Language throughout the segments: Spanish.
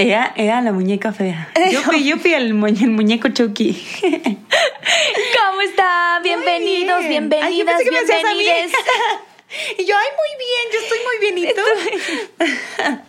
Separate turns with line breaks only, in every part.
Ea, ea, la muñeca fea. Yo fui, yo fui el, el muñeco Chucky.
¿Cómo está? Bienvenidos,
Bien. Ay,
bienvenidas,
pensé que me hacías a mí.
bienvenides.
y yo, ay, muy bien, yo estoy muy bien. ¿Y tú?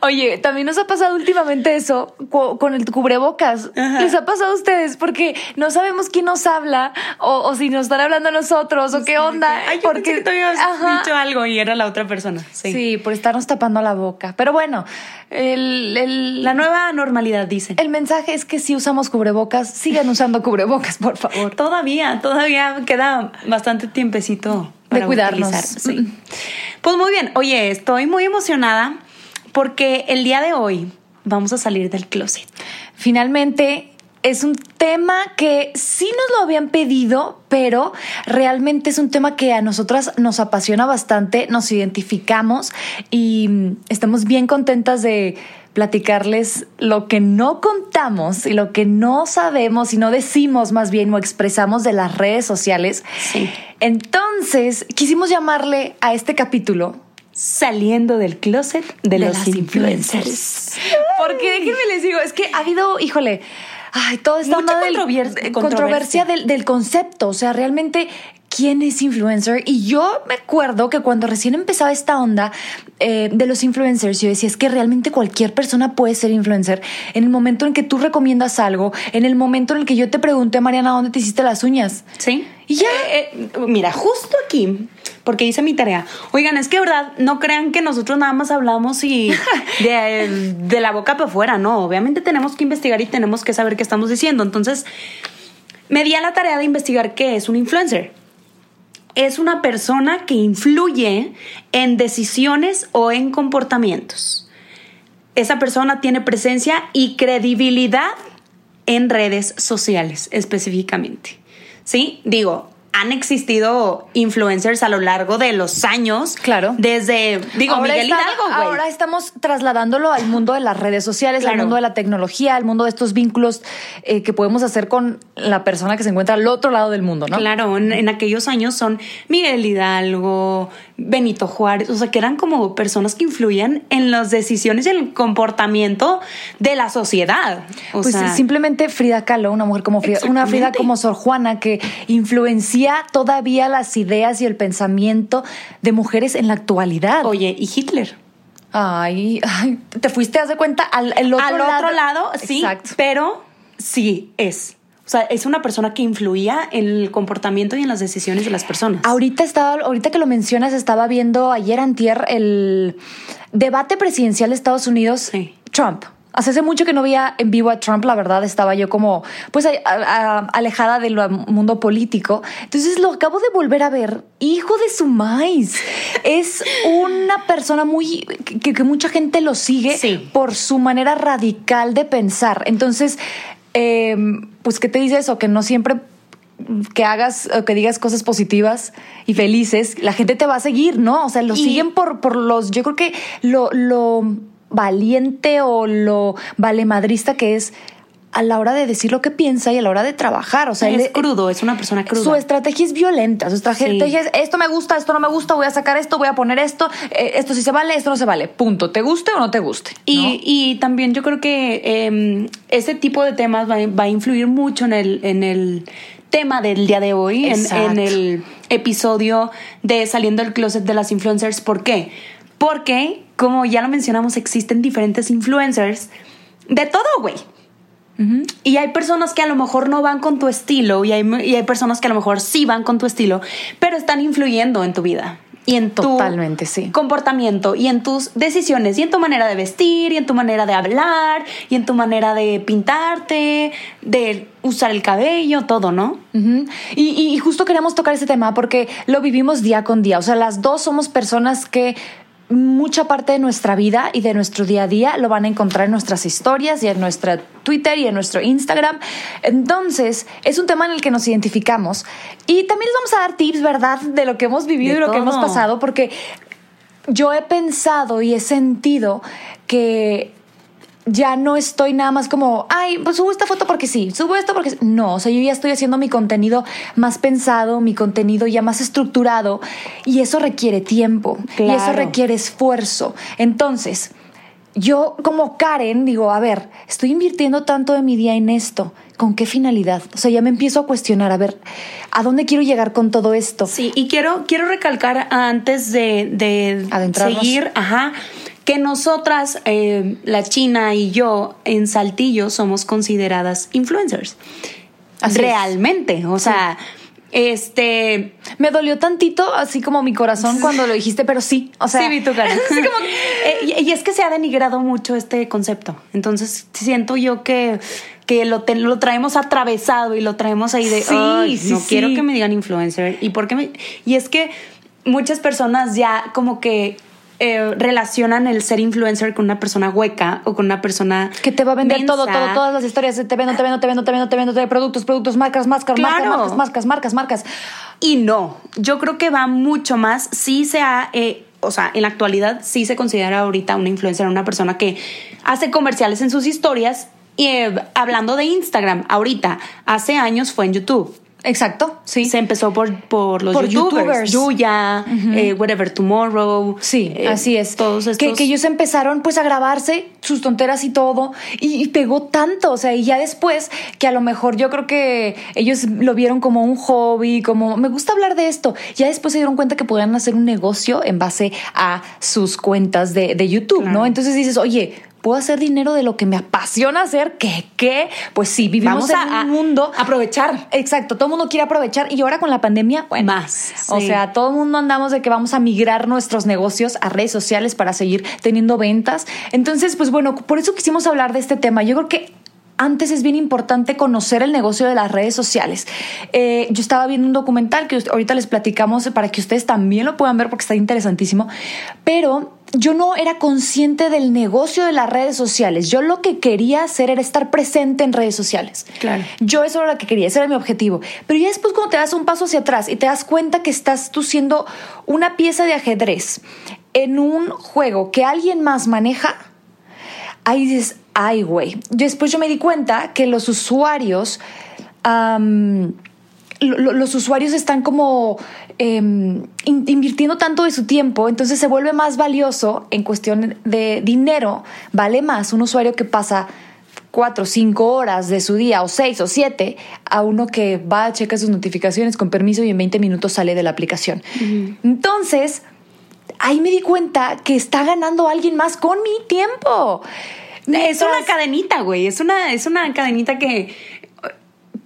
Oye, también nos ha pasado últimamente eso con el cubrebocas.
Ajá.
¿Les ha pasado a ustedes? Porque no sabemos quién nos habla o, o si nos están hablando a nosotros o qué onda.
Ay, yo
porque
pensé que tú habías
Ajá.
dicho algo y era la otra persona. Sí.
Sí. por estarnos tapando la boca. Pero bueno, el, el-
La nueva normalidad, dicen.
el mensaje es que si usamos cubrebocas, sigan usando cubrebocas, por favor.
Todavía, todavía queda bastante tiempecito
De cuidarnos.
utilizar, sí. Pues muy bien. Oye, estoy muy emocionada porque el día de hoy vamos a salir del closet.
Finalmente, es un tema que sí nos lo habían pedido, pero realmente es un tema que a nosotras nos apasiona bastante, nos identificamos y estamos bien contentas de platicarles lo que no contamos y lo que no sabemos y no decimos más bien o expresamos de las redes sociales.
Sí.
Entonces, quisimos llamarle a este capítulo
Saliendo del closet de, los
las
influencers.
Porque déjenme les digo, es que ha habido, híjole, ay, toda esta
Mucha
onda del- de-
controversia.
controversia del, del concepto. O sea, realmente, ¿quién es influencer? Y yo me acuerdo que cuando recién empezaba esta onda eh, de los influencers, yo decía, es que realmente cualquier persona puede ser influencer. En el momento en que tú recomiendas algo, en el momento en el que yo te pregunté, Mariana, ¿dónde te hiciste las uñas?
Sí.
Y ya.
Eh, eh, mira, justo aquí, porque hice mi tarea. Oigan, es que verdad, no crean que nosotros nada más hablamos y de, de la boca para afuera, no. Obviamente tenemos que investigar y tenemos que saber qué estamos diciendo. Entonces, me di a la tarea de investigar qué es un influencer. Es una persona que influye en decisiones o en comportamientos. Esa persona tiene presencia y credibilidad en redes sociales específicamente. ¿Sí? Digo, han existido influencers a lo largo de los años.
Claro.
Desde, digo,
Ahora
Miguel
está-
Hidalgo, güey.
Ahora estamos trasladándolo al mundo de las redes sociales, al
Claro.
mundo de la tecnología, al mundo de estos vínculos eh, que podemos hacer con la persona que se encuentra al otro lado del mundo, ¿no?
Claro, en, en aquellos años son Miguel Hidalgo, Benito Juárez, o sea, que eran como personas que influían en las decisiones y el comportamiento de la sociedad. O
pues
sea,
simplemente Frida Kahlo, una mujer como Frida, una Frida como Sor Juana que influencia todavía las ideas y el pensamiento de mujeres en la actualidad.
oye, y Hitler.
Ay, ay, te fuiste, haz de cuenta, al el otro
Al
lado.
otro lado, sí,
Exacto.
pero sí es. O sea, es una persona que influía en el comportamiento y en las decisiones de las personas.
Ahorita estaba, ahorita que lo mencionas, estaba viendo ayer antier el debate presidencial de Estados Unidos.
Sí.
Trump. Hace mucho que no veía en vivo a Trump, la verdad, estaba yo como, pues, a- a- alejada del mundo político. Entonces lo acabo de volver a ver. Hijo de su maíz. Es una persona muy, que, que mucha gente lo sigue
Sí.
por su manera radical de pensar. Entonces, eh, pues, ¿qué te dice eso? Que no siempre que hagas o que digas cosas positivas y felices, la gente te va a seguir, ¿no? O sea, lo
Y-
siguen por, por los, yo creo que lo, lo valiente o lo valemadrista que es a la hora de decir lo que piensa y a la hora de trabajar. O sea,
es
él-
crudo, es una persona cruda.
su estrategia es violenta. Su estrategia es esto me gusta, esto no me gusta, voy a sacar esto, voy a poner esto, eh, esto sí se vale, esto no se vale. Punto. ¿Te guste o no te guste?
Y,
¿no?
y también yo creo que eh, ese tipo de temas va, va a influir mucho en el, en el tema del día de hoy, en, en el episodio de Saliendo del Closet de las Influencers. ¿Por qué? Porque, como ya lo mencionamos, existen diferentes influencers de todo, güey. Y hay personas que a lo mejor no van con tu estilo y hay, y hay personas que a lo mejor sí van con tu estilo, pero están influyendo en tu vida y en tu
Totalmente, sí.
comportamiento y en tus decisiones y en tu manera de vestir y en tu manera de hablar y en tu manera de pintarte, de usar el cabello, todo, ¿no?
Y, y justo queríamos tocar ese tema porque lo vivimos día con día. O sea, las dos somos personas que mucha parte de nuestra vida y de nuestro día a día lo van a encontrar en nuestras historias y en nuestra Twitter y en nuestro Instagram. Entonces, es un tema en el que nos identificamos. Y también les vamos a dar tips, ¿verdad? De lo que hemos vivido
De
y lo que hemos pasado, porque yo he pensado y he sentido que ya no estoy nada más como, ay, pues subo esta foto porque sí, subo esto porque sí". no, o sea, yo ya estoy haciendo mi contenido más pensado, mi contenido ya más estructurado y eso requiere tiempo y eso requiere esfuerzo. Entonces, yo como Karen digo, a ver, estoy invirtiendo tanto de mi día en esto, ¿con qué finalidad? O sea, ya me empiezo a cuestionar, a ver, ¿a dónde quiero llegar con todo esto?
Sí, y quiero, quiero recalcar antes de, de seguir, ajá, que nosotras, eh, la China y yo, en Saltillo, somos consideradas influencers.
Así es.
Realmente, o sea, este...
Me dolió tantito, así como mi corazón cuando lo dijiste, pero sí, o sea,
sí, vi tu cara.
como
Eh, y, es que se ha denigrado mucho este concepto. Entonces siento yo que, que lo, te- lo traemos atravesado y lo traemos ahí de
Sí,
"Ay,
sí,
no
sí.
quiero que me digan influencer. ¿Y por qué me- Y es que muchas personas ya como que eh, relacionan el ser influencer con una persona hueca o con una persona
que te va a vender todo,
mensa.
todo, todas las historias. Te vendo, te vendo, te vendo, te vendo, te vendo, te vendo productos, productos, marcas, marcas,
Claro.
marcas, marcas, marcas, marcas.
Y no, yo creo que va mucho más. Sí se ha, eh, o sea, en la actualidad sí se considera ahorita una influencer, una persona que hace comerciales en sus historias. Y eh, hablando de Instagram, ahorita, hace años fue en YouTube.
Exacto, sí.
Se empezó por, por los
Por
youtubers.
youtubers.
Yuya, eh, Whatever Tomorrow.
Sí,
eh,
así es.
Todos estos.
que, que ellos empezaron pues a grabarse sus tonteras y todo y, y pegó tanto, o sea, y ya después que a lo mejor yo creo que ellos lo vieron como un hobby, como me gusta hablar de esto, ya después se dieron cuenta que podían hacer un negocio en base a sus cuentas de, de YouTube,
Claro.
¿no? Entonces dices, oye, ¿puedo hacer dinero de lo que me apasiona hacer? ¿Qué? ¿Qué? Pues sí, vivimos
Vamos
en
a-
un
a-
mundo...
aprovechar.
Exacto, todo el mundo quiere aprovechar y ahora con la pandemia, bueno,
Más,
O sea, todo el mundo andamos de que vamos a migrar nuestros negocios a redes sociales para seguir teniendo ventas. Entonces, pues bueno, por eso quisimos hablar de este tema. Yo creo que antes es bien importante conocer el negocio de las redes sociales. Eh, yo estaba viendo un documental que ahorita les platicamos para que ustedes también lo puedan ver porque está interesantísimo, pero yo no era consciente del negocio de las redes sociales. Yo lo que quería hacer era estar presente en redes sociales.
Claro.
Yo eso era lo que quería, ese era mi objetivo. Pero ya después cuando te das un paso hacia atrás y te das cuenta que estás tú siendo una pieza de ajedrez en un juego que alguien más maneja, ahí dices, ay, güey. Después yo me di cuenta que los usuarios, los usuarios están como em, in- invirtiendo tanto de su tiempo, entonces se vuelve más valioso en cuestión de dinero, vale más un usuario que pasa cuatro o cinco horas de su día o seis o siete a uno que va, checa sus notificaciones con permiso y en 20 minutos sale de la aplicación. Entonces, ahí me di cuenta que está ganando alguien más con mi tiempo.
Es una cadenita, güey. Es una, es una cadenita que.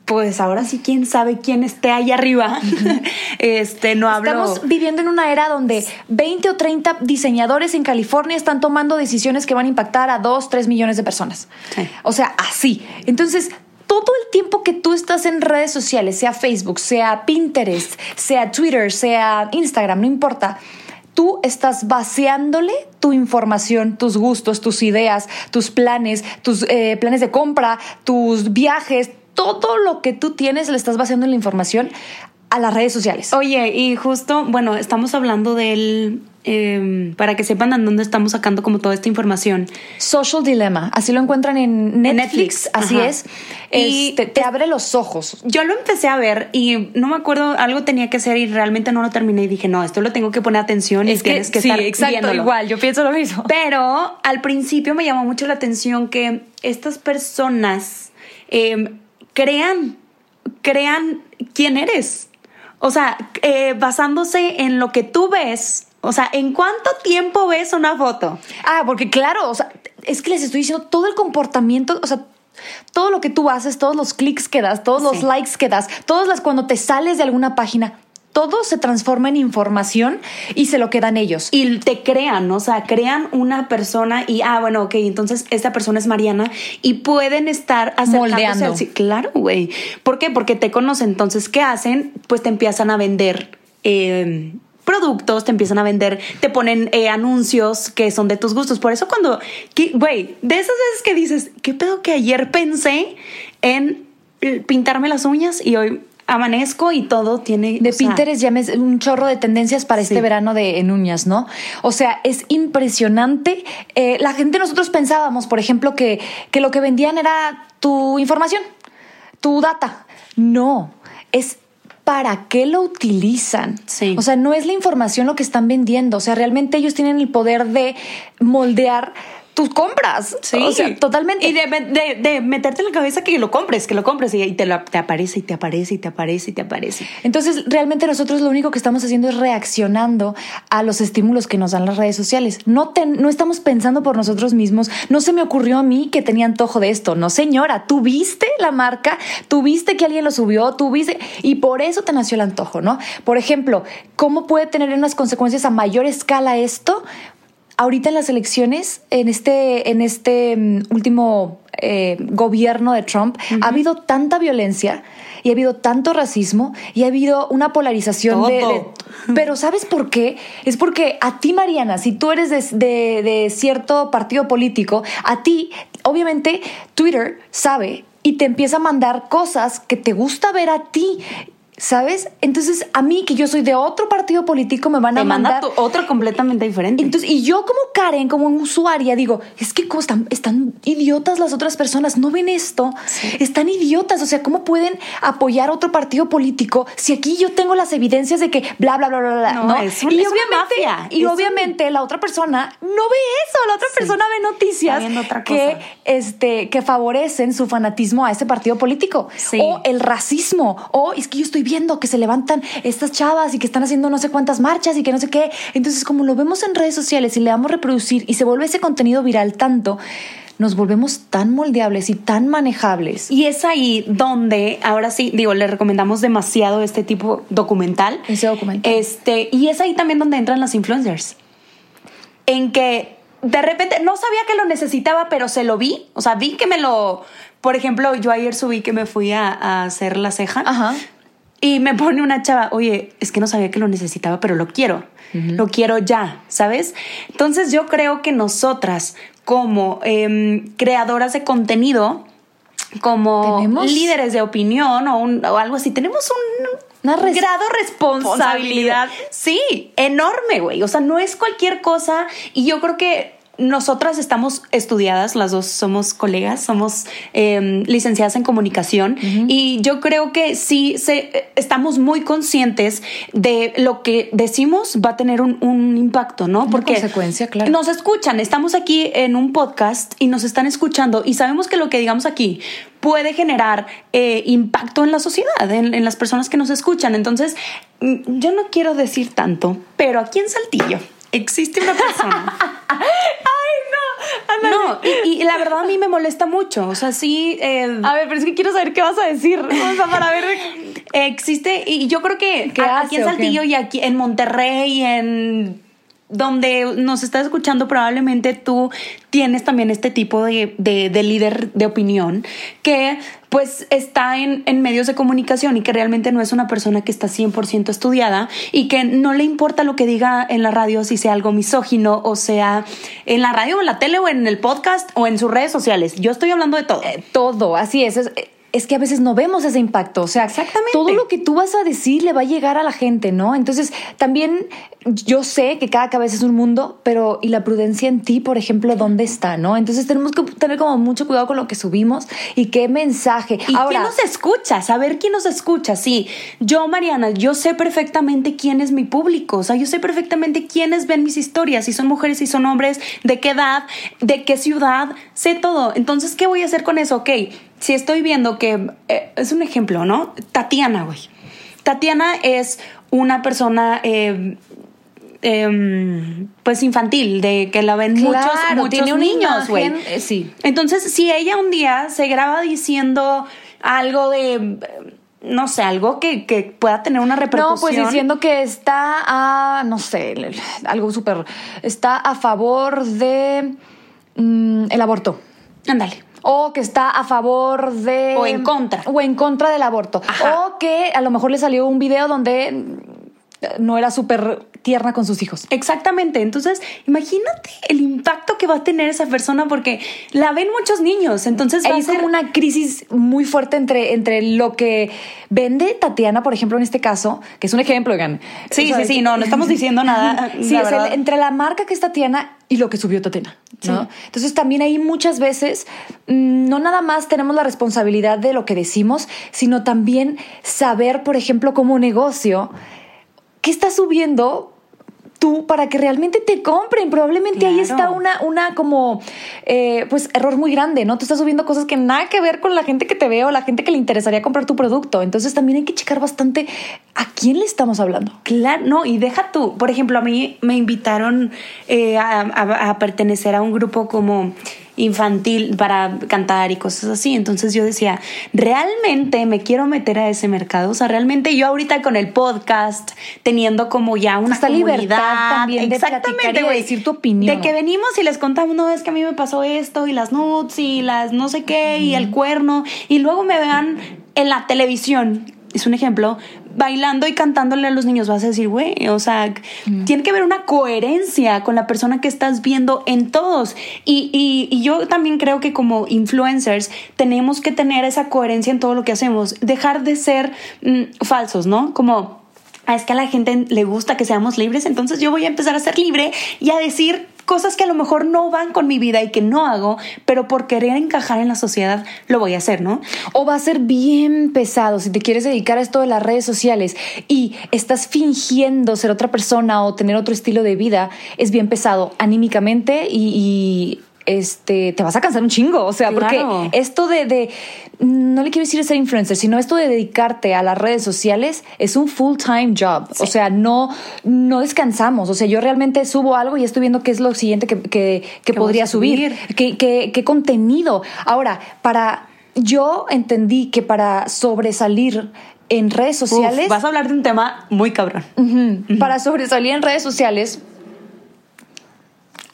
Pues ahora sí, quién sabe quién esté ahí arriba. este, no hablo.
Estamos viviendo en una era donde 20 o 30 diseñadores en California están tomando decisiones que van a impactar a 2, 3 millones de personas.
Sí.
O sea, así. Entonces, todo el tiempo que tú estás en redes sociales, sea Facebook, sea Pinterest, sea Twitter, sea Instagram, no importa. Tú estás vaciándole tu información, tus gustos, tus ideas, tus planes, tus eh, planes de compra, tus viajes, todo lo que tú tienes le estás vaciando la información a las redes sociales.
Oye, y justo, bueno, estamos hablando del. eh, para que sepan en dónde estamos sacando como toda esta información.
Social Dilemma, así lo encuentran en Netflix,
Netflix,
así
ajá.
es.
Y
Este, te abre los ojos.
Yo lo empecé a ver y no me acuerdo, algo tenía que hacer y realmente no lo terminé y dije, no, esto lo tengo que poner atención y tienes que
sí,
estar
exacto,
viéndolo.
igual, yo pienso lo mismo.
Pero al principio me llamó mucho la atención que estas personas eh, crean, crean quién eres. O sea, eh, basándose en lo que tú ves. O sea, ¿en cuánto tiempo ves una foto?
Ah, porque claro, o sea, es que les estoy diciendo todo el comportamiento, o sea, todo lo que tú haces, todos los clics que das, todos los likes que das, todas las cuando te sales de alguna página, todo se transforma en información y se lo quedan ellos.
y te crean, ¿no? o sea, crean una persona y, ah, bueno, ok, entonces esta persona es Mariana y pueden estar acercándose al- sí, claro, güey. ¿Por qué? Porque te conocen. Entonces, ¿qué hacen? Pues te empiezan a vender. eh, productos, te empiezan a vender, te ponen eh, anuncios que son de tus gustos. Por eso cuando, güey, de esas veces que dices, ¿qué pedo que ayer pensé en pintarme las uñas y hoy amanezco y todo tiene...
De
sea,
Pinterest ya me un chorro de tendencias para este verano de en uñas, ¿no? O sea, es impresionante. Eh, la gente, nosotros pensábamos, por ejemplo, que, que lo que vendían era tu información, tu data. No, es para qué lo utilizan.
Sí.
O sea, no es la información lo que están vendiendo. O sea, realmente ellos tienen el poder de moldear tus compras.
Sí,
O sea, totalmente.
Y de, de- de meterte en la cabeza que lo compres, que lo compres y te, lo- te aparece y te aparece y te aparece y te aparece.
Entonces, realmente nosotros lo único que estamos haciendo es reaccionando a los estímulos que nos dan las redes sociales. No, ten- no estamos pensando por nosotros mismos. No se me ocurrió a mí que tenía antojo de esto. No, señora, tú viste la marca, tú viste que alguien lo subió, tú viste, y por eso te nació el antojo, ¿no? Por ejemplo, ¿cómo puede tener unas consecuencias a mayor escala esto? Ahorita en las elecciones, en este, en este mm, último eh, gobierno de Trump, ha habido tanta violencia y ha habido tanto racismo y ha habido una polarización de, Pero ¿sabes por qué? Es porque a ti, Mariana, si tú eres de, de- de cierto partido político, a ti, obviamente, Twitter sabe y te empieza a mandar cosas que te gusta ver a ti. ¿Sabes? Entonces, a mí, que yo soy de otro partido político, me van a
Te manda
mandar.
tu- otro completamente diferente.
Entonces, y yo como Karen, como usuaria, digo, es que como están, están idiotas las otras personas, no ven esto, están idiotas, o sea, ¿cómo pueden apoyar a otro partido político si aquí yo tengo las evidencias de que bla, bla, bla, bla, bla,
No,
¿no?
es un-
y
es una
obviamente,
mafia,
y
es un-
obviamente la otra persona no ve eso, la otra persona ve noticias
otra
que, este, que favorecen su fanatismo a ese partido político.
Sí.
O el racismo, o es que yo estoy viendo que se levantan estas chavas y que están haciendo no sé cuántas marchas y que no sé qué. Entonces, como lo vemos en redes sociales y le damos reproducir y se vuelve ese contenido viral tanto, nos volvemos tan moldeables y tan manejables.
Y es ahí donde, ahora sí, digo, le recomendamos demasiado este tipo documental.
Ese documental.
Este, y es ahí también donde entran las influencers. En que de repente no sabía que lo necesitaba, pero se lo vi. O sea, vi que me lo. Por ejemplo, yo ayer subí que me fui a, a hacer la ceja.
Ajá.
Y me pone una chava, oye, es que no sabía que lo necesitaba, pero lo quiero. Lo quiero ya, ¿sabes? Entonces yo creo que nosotras, como em, creadoras de contenido, como
Tenemos-
líderes de opinión o, un- o algo así, tenemos un
Una res-
grado de responsabilidad.
responsabilidad.
Sí, enorme, güey. O sea, no es cualquier cosa. Y yo creo que nosotras estamos estudiadas, las dos somos colegas, somos eh, licenciadas en comunicación y yo creo que sí se, estamos muy conscientes de lo que decimos va a tener un, un impacto, ¿no? Porque
consecuencia, claro.
nos escuchan, estamos aquí en un podcast y nos están escuchando y sabemos que lo que digamos aquí puede generar eh, impacto en la sociedad, en, en las personas que nos escuchan. Entonces, mm, yo no quiero decir tanto, pero aquí en Saltillo existe una persona. No, y, y la verdad a mí me molesta mucho. O sea, sí. eh,
A ver, pero es que quiero saber qué vas a decir. O sea, para ver.
existe, y yo creo que
¿Qué
a-
hace
aquí en? Saltillo y aquí en Monterrey, en donde nos estás escuchando, probablemente tú tienes también este tipo de, de- de líder de opinión que pues está en, en medios de comunicación y que realmente no es una persona que está 100% estudiada y que no le importa lo que diga en la radio, si sea algo misógino o sea en la radio o en la tele o en el podcast o en sus redes sociales. Yo estoy hablando de todo.
Eh, todo, así es. es. Es que a veces no vemos ese impacto. O sea,
Exactamente.
todo lo que tú vas a decir le va a llegar a la gente, ¿no? Entonces, también yo sé que cada cabeza es un mundo, pero ¿y la prudencia en ti, por ejemplo, dónde está, no? Entonces, tenemos que tener como mucho cuidado con lo que subimos y qué mensaje.
¿Y
Ahora,
quién nos escucha? Saber quién nos escucha. Sí, yo, Mariana, yo sé perfectamente quién es mi público. O sea, yo sé perfectamente quiénes ven mis historias, si son mujeres, si son hombres, de qué edad, de qué ciudad, sé todo. Entonces, ¿qué voy a hacer con eso? Ok, si estoy viendo que eh, es un ejemplo, ¿no? Tatiana, güey. Tatiana es una persona. eh, em, pues infantil, de que la ven muchos,
Claro,
muchos
tiene
niños, güey.
eh, sí.
Entonces, si ella un día se graba diciendo algo de, no sé, algo que, que pueda tener una repercusión.
No, pues diciendo que está a, no sé, algo súper, está a favor de mm, el aborto.
Ándale.
O que está a favor de...
O en contra.
O en contra del aborto.
Ajá.
O que a lo mejor le salió un video donde no era súper tierna con sus hijos.
Exactamente. Entonces, imagínate el impacto que va a tener esa persona porque la ven muchos niños. Entonces, va
Hay
a ser
como una crisis muy fuerte entre, entre lo que vende Tatiana, por ejemplo, en este caso, que es un ejemplo, oigan.
Sí,
O sea,
sí, sí, no, no estamos diciendo nada.
Sí, es el- entre la marca que es Tatiana y lo que subió Tatiana. ¿no?
Sí.
Entonces también ahí muchas veces mm, no nada más tenemos la responsabilidad de lo que decimos, sino también saber, por ejemplo, como negocio, qué estás subiendo tú para que realmente te compren. Probablemente ahí está una, una como, eh, pues, error muy grande, ¿no? Tú estás subiendo cosas que nada que ver con la gente que te ve o la gente que le interesaría comprar tu producto. Entonces también hay que checar bastante a quién le estamos hablando.
Claro, no, y deja tú, por ejemplo, a mí me invitaron eh, a, a- a pertenecer a un grupo como infantil para cantar y cosas así. Entonces yo decía, realmente me quiero meter a ese mercado. O sea, realmente yo ahorita con el podcast, teniendo como ya una
Esta
comunidad,
libertad también de y de
güey,
decir tu opinión.
De que venimos y les contamos, no, es que a mí me pasó esto y las nudes y las no sé qué y el cuerno. Y luego me vean en la televisión, es un ejemplo, bailando y cantándole a los niños. Vas a decir, güey, o sea, tiene que haber una coherencia con la persona que estás viendo en todos. Y, y- y yo también creo que como influencers tenemos que tener esa coherencia en todo lo que hacemos. Dejar de ser mm, falsos, ¿no? Como "Ah, es que a la gente le gusta que seamos libres, entonces yo voy a empezar a ser libre y a decir cosas que a lo mejor no van con mi vida y que no hago, pero por querer encajar en la sociedad lo voy a hacer, ¿no?
O va a ser bien pesado si te quieres dedicar a esto de las redes sociales y estás fingiendo ser otra persona o tener otro estilo de vida, es bien pesado anímicamente y, y, este te vas a cansar un chingo. O sea,
Claro.
porque esto de, de no le quiero decir ser influencer, sino esto de dedicarte a las redes sociales es un full time job. O sea, no, no descansamos. O sea, yo realmente subo algo y estoy viendo qué es lo siguiente que, que, que
¿Qué
podría subir.
subir?
¿Qué, qué, qué contenido? Ahora, para yo entendí que para sobresalir en redes
Uf,
sociales,
vas a hablar de un tema muy cabrón.
Para sobresalir en redes sociales,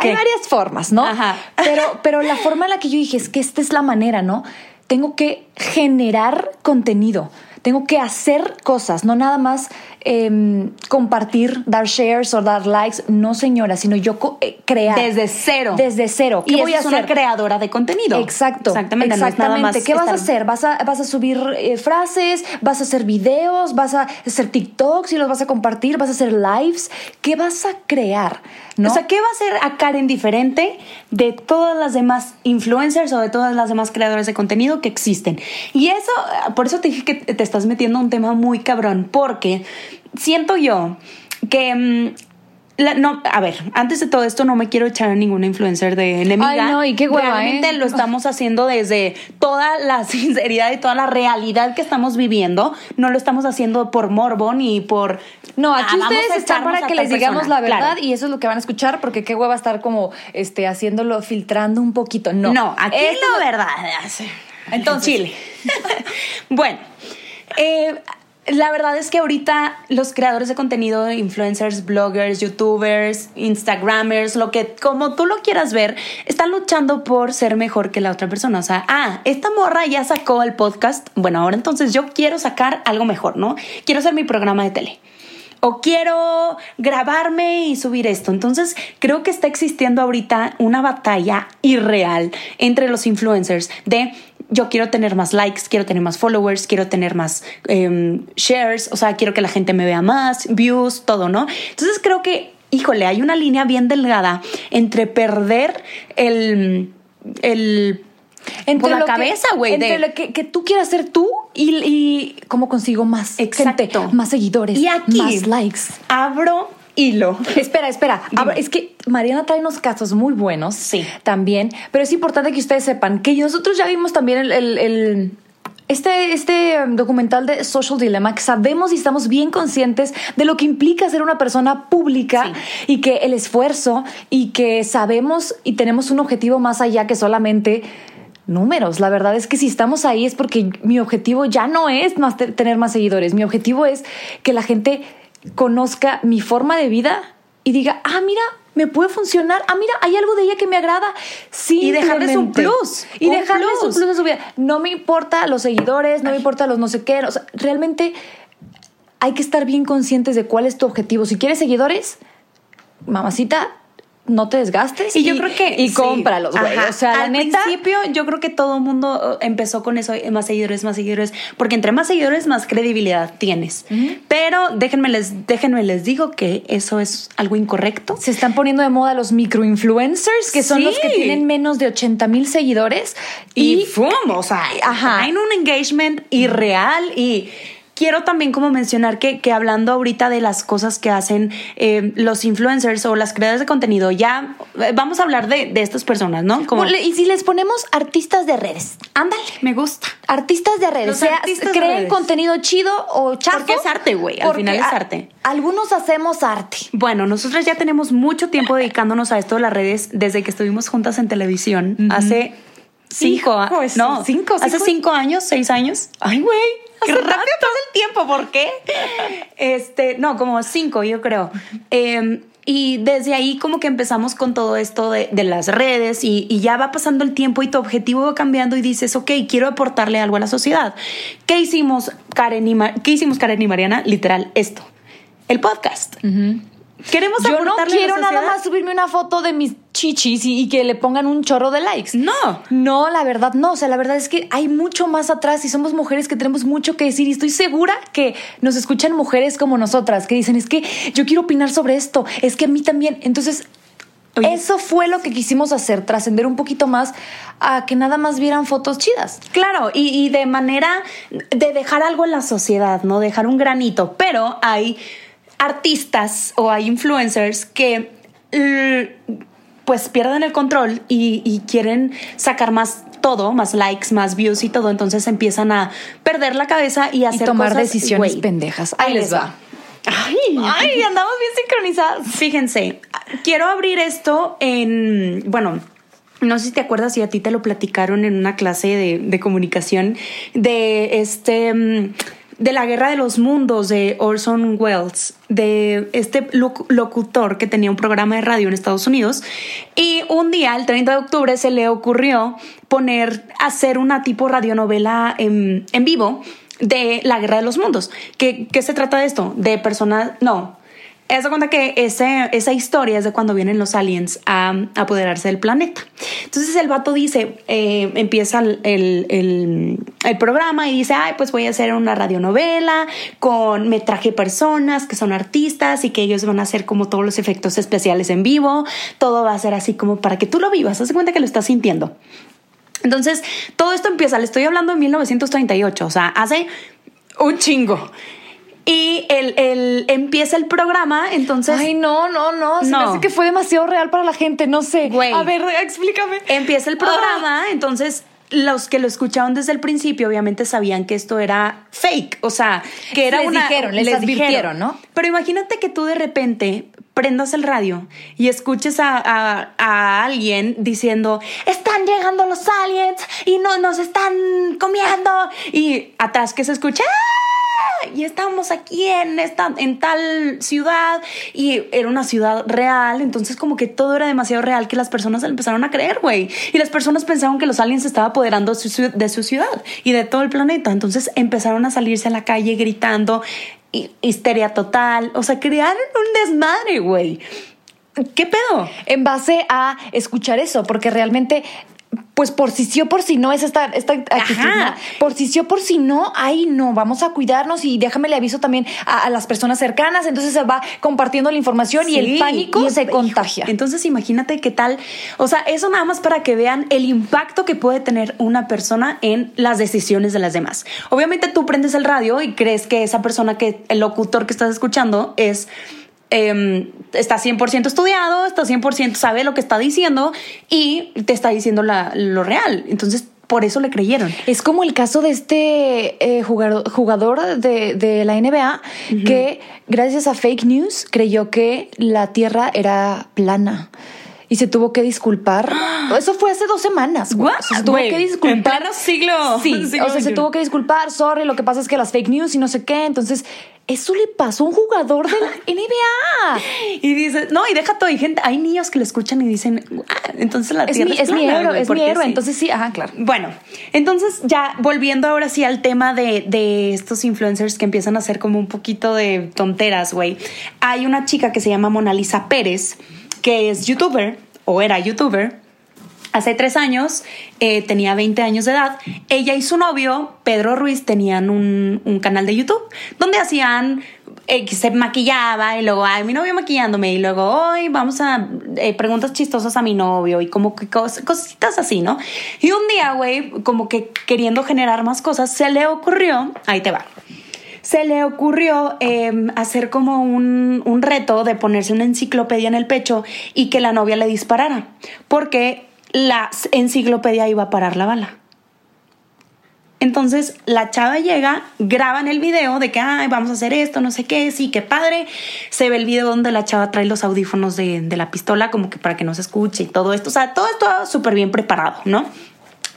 hay varias formas, ¿no?
Ajá.
Pero, pero la forma en la que yo dije es que esta es la manera, ¿no? Tengo que generar contenido. Tengo que hacer cosas, no nada más em, compartir, dar shares o dar likes. No, señora, sino yo eh, crear.
Desde cero.
Desde cero. ¿Qué
Y
voy a hacer?
una creadora de contenido.
Exacto.
Exactamente. no es nada
Exactamente.
más
¿Qué vas a hacer? ¿Vas a, vas a subir eh, frases? ¿Vas a hacer videos? ¿Vas a hacer TikToks y los vas a compartir? ¿Vas a hacer lives? ¿Qué vas a crear? ¿No?
O sea, ¿qué va a hacer a Karen diferente de todas las demás influencers o de todas las demás creadores de contenido que existen? Y eso, por eso te dije que te estás metiendo a un tema muy cabrón, porque siento yo que... mm, la- no, a ver, antes de todo esto no me quiero echar a ninguna influencer de enemiga.
Ay, no, y qué hueva,
Realmente
¿eh?
lo estamos haciendo desde toda la sinceridad y toda la realidad que estamos viviendo. No lo estamos haciendo por morbo ni por...
No,
"Ah,
aquí
vamos
ustedes están para que les digamos
persona".
la verdad
Claro.
y eso es lo que van a escuchar porque qué hueva estar como este haciéndolo filtrando un poquito. No,
No, aquí es la verdad. Entonces, Chile. bueno, eh, la verdad es que ahorita los creadores de contenido, influencers, bloggers, youtubers, instagramers, lo que como tú lo quieras ver, están luchando por ser mejor que la otra persona. O sea, ah, esta morra ya sacó el podcast. Bueno, ahora entonces yo quiero sacar algo mejor, ¿no? Quiero hacer mi programa de tele o quiero grabarme y subir esto. Entonces, creo que está existiendo ahorita una batalla irreal entre los influencers de yo quiero tener más likes, quiero tener más followers, quiero tener más em, shares, o sea, quiero que la gente me vea más, views, todo, ¿no? Entonces, creo que, híjole, hay una línea bien delgada entre perder el... el por la
lo
cabeza, güey.
Entre
de-
lo que, que tú quieras ser tú y, y cómo consigo más
Exacto.
gente, más seguidores,
Y aquí
más likes.
abro hilo.
Espera, espera. Ver, es que Mariana trae unos casos muy buenos.
Sí.
También. Pero es importante que ustedes sepan que nosotros ya vimos también el, el- el- este, este um, documental de Social Dilemma, que sabemos y estamos bien conscientes de lo que implica ser una persona pública y que el esfuerzo y que sabemos y tenemos un objetivo más allá que solamente números. La verdad es que si estamos ahí es porque mi objetivo ya no es más tener más seguidores. Mi objetivo es que la gente conozca mi forma de vida y diga, ah, mira, me puede funcionar. Ah, mira, hay algo de ella que me agrada. Sí.
Y dejarles un plus.
Y dejarles un plus en su vida. No me importa los seguidores, no me importa los no sé qué. O sea, realmente hay que estar bien conscientes de cuál es tu objetivo. Si quieres seguidores, mamacita, no te desgastes
y, yo creo que
y cómpralos, güey. O sea,
al principio yo creo que todo el mundo uh, empezó con eso, más seguidores, más seguidores, porque entre más seguidores más credibilidad tienes. Pero déjenme les déjenme les digo que eso es algo incorrecto.
Se están poniendo de moda los microinfluencers, que son los que tienen menos de 80 mil seguidores
y, y o sea, hay un engagement irreal y quiero también como mencionar que, que hablando ahorita de las cosas que hacen eh, los influencers o las creadoras de contenido, ya eh, vamos a hablar de, de estas personas, ¿no?
Como, y si les ponemos artistas de redes.
Ándale, me gusta.
Artistas de redes. o sea, creen contenido chido o chato.
Porque es arte, güey. Al final es arte.
algunos hacemos arte.
Bueno, nosotros ya tenemos mucho tiempo dedicándonos a esto de las redes desde que estuvimos juntas en televisión. Hace cinco, no, cinco, hace cinco años, seis años.
Ay, güey.
Qué rápido pasa el tiempo, ¿por qué? Este, no, como cinco, yo creo. Em, y desde ahí como que empezamos con todo esto de, las redes y, ya va pasando el tiempo y tu objetivo va cambiando y dices, ok, quiero aportarle algo a la sociedad. ¿Qué hicimos Karen y, ¿qué hicimos Karen y Mariana? Literal, esto, el podcast.
Queremos Yo no quiero nada más subirme una foto de mis chichis y, que le pongan un chorro de likes.
No.
No, la verdad no. O sea, la verdad es que hay mucho más atrás y somos mujeres que tenemos mucho que decir y estoy segura que nos escuchan mujeres como nosotras que dicen, es que yo quiero opinar sobre esto, es que a mí también. Entonces, Eso fue lo que quisimos hacer, trascender un poquito más a que nada más vieran fotos chidas.
Claro, y, y, de manera de dejar algo en la sociedad, ¿no? Dejar un granito, pero hay artistas o hay influencers que pues pierden el control y, quieren sacar más todo, más likes, más views y todo, entonces empiezan a perder la cabeza y hacer
tomar decisiones pendejas.
Ahí, les va.
Ay, Ay, andamos bien sincronizadas.
Fíjense, quiero abrir esto en, bueno, no sé si te acuerdas si a ti te lo platicaron en una clase de, de comunicación de este mm, de la Guerra de los Mundos de Orson Welles, de este locutor que tenía un programa de radio en Estados Unidos. Y un día, el 30 de octubre, se le ocurrió poner, hacer una tipo radionovela en, en vivo de la Guerra de los Mundos. ¿Qué, ¿Qué se trata de esto? De personas, no, de cuenta que ese, esa historia es de cuando vienen los aliens a, apoderarse del planeta. Entonces el vato dice, eh, empieza el, el, el, programa y dice, ay, pues voy a hacer una radionovela con, me traje personas que son artistas y que ellos van a hacer como todos los efectos especiales en vivo. Todo va a ser así como para que tú lo vivas. Haz de cuenta que lo estás sintiendo. Entonces, todo esto empieza, le estoy hablando de 1938, o sea, hace un chingo. Y el, el, empieza el programa, entonces.
Ay, no, no, no. Se no. me que fue demasiado real para la gente, no sé.
Güey.
A ver, explícame.
Empieza el programa, ah. entonces los que lo escucharon desde el principio obviamente sabían que esto era fake, o sea, que era
les
una
dijeron, les, advirtieron, ¿no?
Pero imagínate que tú de repente prendas el radio y escuches a, a, a, alguien diciendo, están llegando los aliens y no nos están comiendo y atrás que se escucha, y estamos aquí en, esta, en tal ciudad y era una ciudad real, entonces como que todo era demasiado real que las personas empezaron a creer, güey. Y las personas pensaron que los aliens se estaban apoderando de su, de su ciudad y de todo el planeta, entonces empezaron a salirse a la calle gritando, histeria total, o sea, crearon un desmadre, güey. ¿Qué pedo?
En base a escuchar eso, porque realmente pues por si sí o por si no es esta, esta actitud. Por si sí o por si no, ahí no, vamos a cuidarnos y déjame le aviso también a, las personas cercanas. Entonces se va compartiendo la información y el pánico se contagia.
Entonces imagínate qué tal, o sea, eso nada más para que vean el impacto que puede tener una persona en las decisiones de las demás. Obviamente tú prendes el radio y crees que esa persona que, el locutor que estás escuchando es eh, está 100% estudiado, está 100% sabe lo que está diciendo y te está diciendo la, lo real. Entonces, por eso le creyeron.
Es como el caso de este eh, jugador, jugador de, de la NBA que gracias a fake news creyó que la Tierra era plana. Y se tuvo que disculpar. Eso fue hace dos semanas. güey. O sea, se tuvo que
en
disculpar.
pleno siglo-
Sí,
siglo
o sea, se tuvo que disculpar. Sorry, lo que pasa es que las fake news y no sé qué. Entonces, eso le pasó a un jugador de la NBA.
Y dices, no, y deja todo, hay gente, hay niños que lo escuchan y dicen, "Ah, entonces la
Es
tierra
mi,
es,
es mi héroe,
güey",
es mi héroe.
sí.
Entonces, sí, ajá, claro.
Bueno, entonces ya volviendo ahora sí al tema de, de estos influencers que empiezan a hacer como un poquito de tonteras, güey. Hay una chica que se llama Mona Lisa Pérez, que es youtuber, o era youtuber. Hace tres años, eh, tenía 20 años de edad. Ella y su novio, Pedro Ruiz, tenían un, canal de YouTube donde hacían, eh, se maquillaba y luego, ay, mi novio maquillándome y luego, hoy vamos a eh, preguntas chistosas a mi novio y como que cos- cositas así, ¿no? Y un día, güey, como que queriendo generar más cosas, se le ocurrió, ahí te va se le ocurrió eh, hacer como un, un reto de ponerse una enciclopedia en el pecho y que la novia le disparara, porque la enciclopedia iba a parar la bala. Entonces la chava llega, graban el video de que vamos a hacer esto, no sé qué, sí, qué padre. Se ve el video donde la chava trae los audífonos de, de la pistola como que para que no se escuche y todo esto. O sea, todo esto súper bien preparado, ¿no?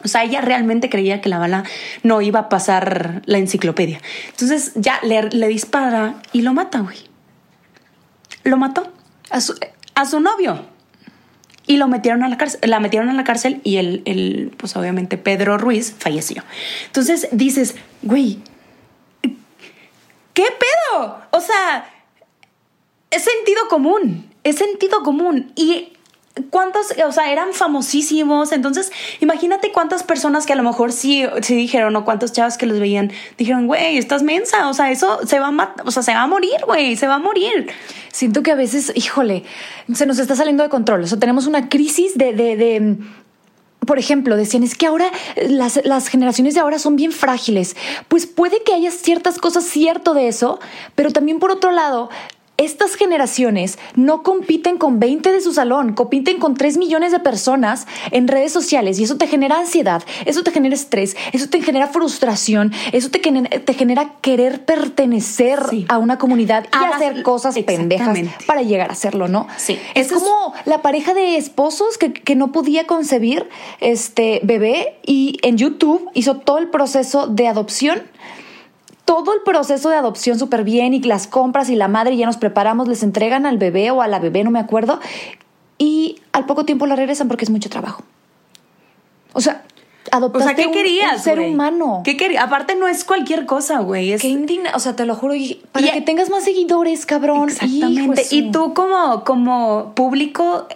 O sea, ella realmente creía que la bala no iba a pasar la enciclopedia. Entonces ya le, dispara y lo mata, güey. Lo mató
A su-
a su novio. Y lo metieron a la cárcel, la metieron a la cárcel y el, el, pues obviamente Pedro Ruiz falleció. Entonces dices, güey, ¿qué pedo? O sea, es sentido común, es sentido común. Y cuántos, o sea, eran famosísimos. Entonces, imagínate cuántas personas que a lo mejor sí, sí dijeron, o cuántos chavos que los veían, dijeron, güey, estás mensa. O sea, eso se va a o sea, se va a morir, güey, se va a morir.
Siento que a veces, híjole, se nos está saliendo de control. O sea, tenemos una crisis de, de, de, por ejemplo, decían, es que ahora eh, las, las generaciones de ahora son bien frágiles. Pues puede que haya ciertas cosas cierto de eso, pero también por otro lado, estas generaciones no compiten con 20 de su salón, compiten con 3 millones de personas en redes sociales y eso te genera ansiedad, eso te genera estrés, eso te genera frustración, eso te genera, te genera querer pertenecer
Sí.
a una comunidad y
Hagas-
hacer cosas pendejas para llegar a hacerlo, ¿no?
Sí.
Es- como la pareja de esposos que, que no podía concebir este bebé y en YouTube hizo todo el proceso de adopción. Todo el proceso de adopción súper bien y las compras y la madre ya nos preparamos, les entregan al bebé o a la bebé, no me acuerdo. Y al poco tiempo la regresan porque es mucho trabajo. O sea,
O
adoptaste
sea, ¿qué
un-
querías?
un ser humano.
¿Qué querías? Aparte, no es cualquier cosa, güey. Es
Qué indigna, o sea, te lo juro, para
Y-
que tengas más seguidores, cabrón.
Exactamente.
Hijo
Y tú como, como público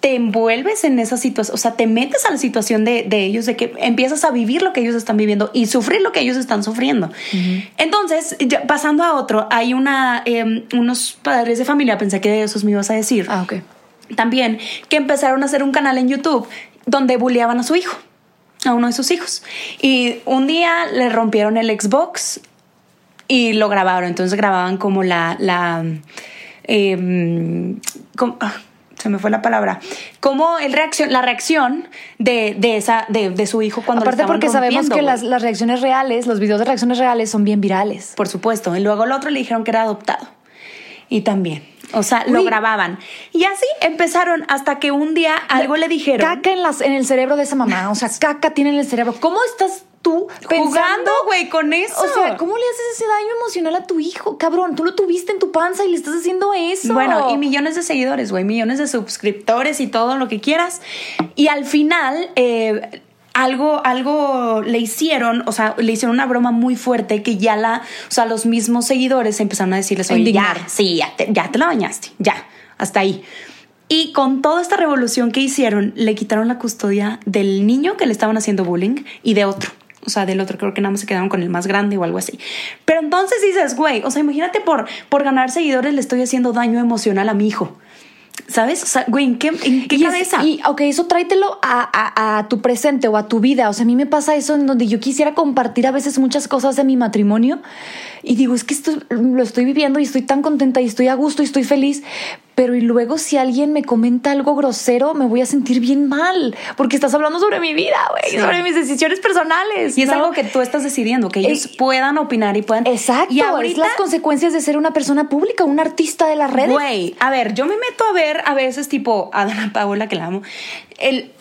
te envuelves en esa situación, o sea, te metes a la situación de, de ellos, de que empiezas a vivir lo que ellos están viviendo y sufrir lo que ellos están sufriendo. Entonces, ya pasando a otro, hay una, eh, unos padres de familia, pensé que de esos me ibas a decir,
Ah, ok.
también, que empezaron a hacer un canal en YouTube donde bulleaban a su hijo, a uno de sus hijos. Y un día le rompieron el Xbox y lo grabaron. Entonces grababan como la. la em, como- ah, se me fue la palabra. Como el la reacción de, de esa, de, de su hijo cuando
Aparte porque sabemos que las, las reacciones reales, los videos de reacciones reales son bien virales.
Por supuesto. Y luego el otro le dijeron que era adoptado. Y también. O sea, lo grababan. Y así empezaron hasta que un día algo le dijeron.
Caca en, las, en el cerebro de esa mamá. O sea, caca tiene en el cerebro. ¿Cómo estás tú pensando?
Jugando, güey, con eso.
O sea, ¿cómo le haces ese daño emocional a tu hijo? Cabrón, tú lo tuviste en tu panza y le estás haciendo eso.
Bueno, y millones de seguidores, güey, millones de suscriptores y todo lo que quieras. Y al final, eh, algo, algo le hicieron, o sea, le hicieron una broma muy fuerte que ya la, o sea, los mismos seguidores empezaron a decirles, oye,
indignar.
ya, sí, ya te, ya te la bañaste, ya, hasta ahí. Y con toda esta revolución que hicieron, le quitaron la custodia del niño que le estaban haciendo bullying y de otro. O sea, del otro creo que nada más se quedaron con el más grande o algo así. Pero entonces dices, güey, o sea, imagínate por, por ganar seguidores le estoy haciendo daño emocional a mi hijo. ¿Sabes? O sea, güey, ¿en qué, en qué
Y es-
cabeza?
y, ok, eso tráetelo a, a- a tu presente o a tu vida. O sea, a mí me pasa eso en donde yo quisiera compartir a veces muchas cosas de mi matrimonio y digo, es que esto lo estoy viviendo y estoy tan contenta y estoy a gusto y estoy feliz. Pero y luego si alguien me comenta algo grosero, me voy a sentir bien mal, porque estás hablando sobre mi vida, güey, sobre mis decisiones personales.
Y es algo que tú estás decidiendo, que ellos puedan opinar y puedan...
Exacto, y ahorita, es las consecuencias de ser una persona pública, un artista de las redes.
Güey, a ver, yo me meto a ver a veces tipo a Dana Paola, que la amo, el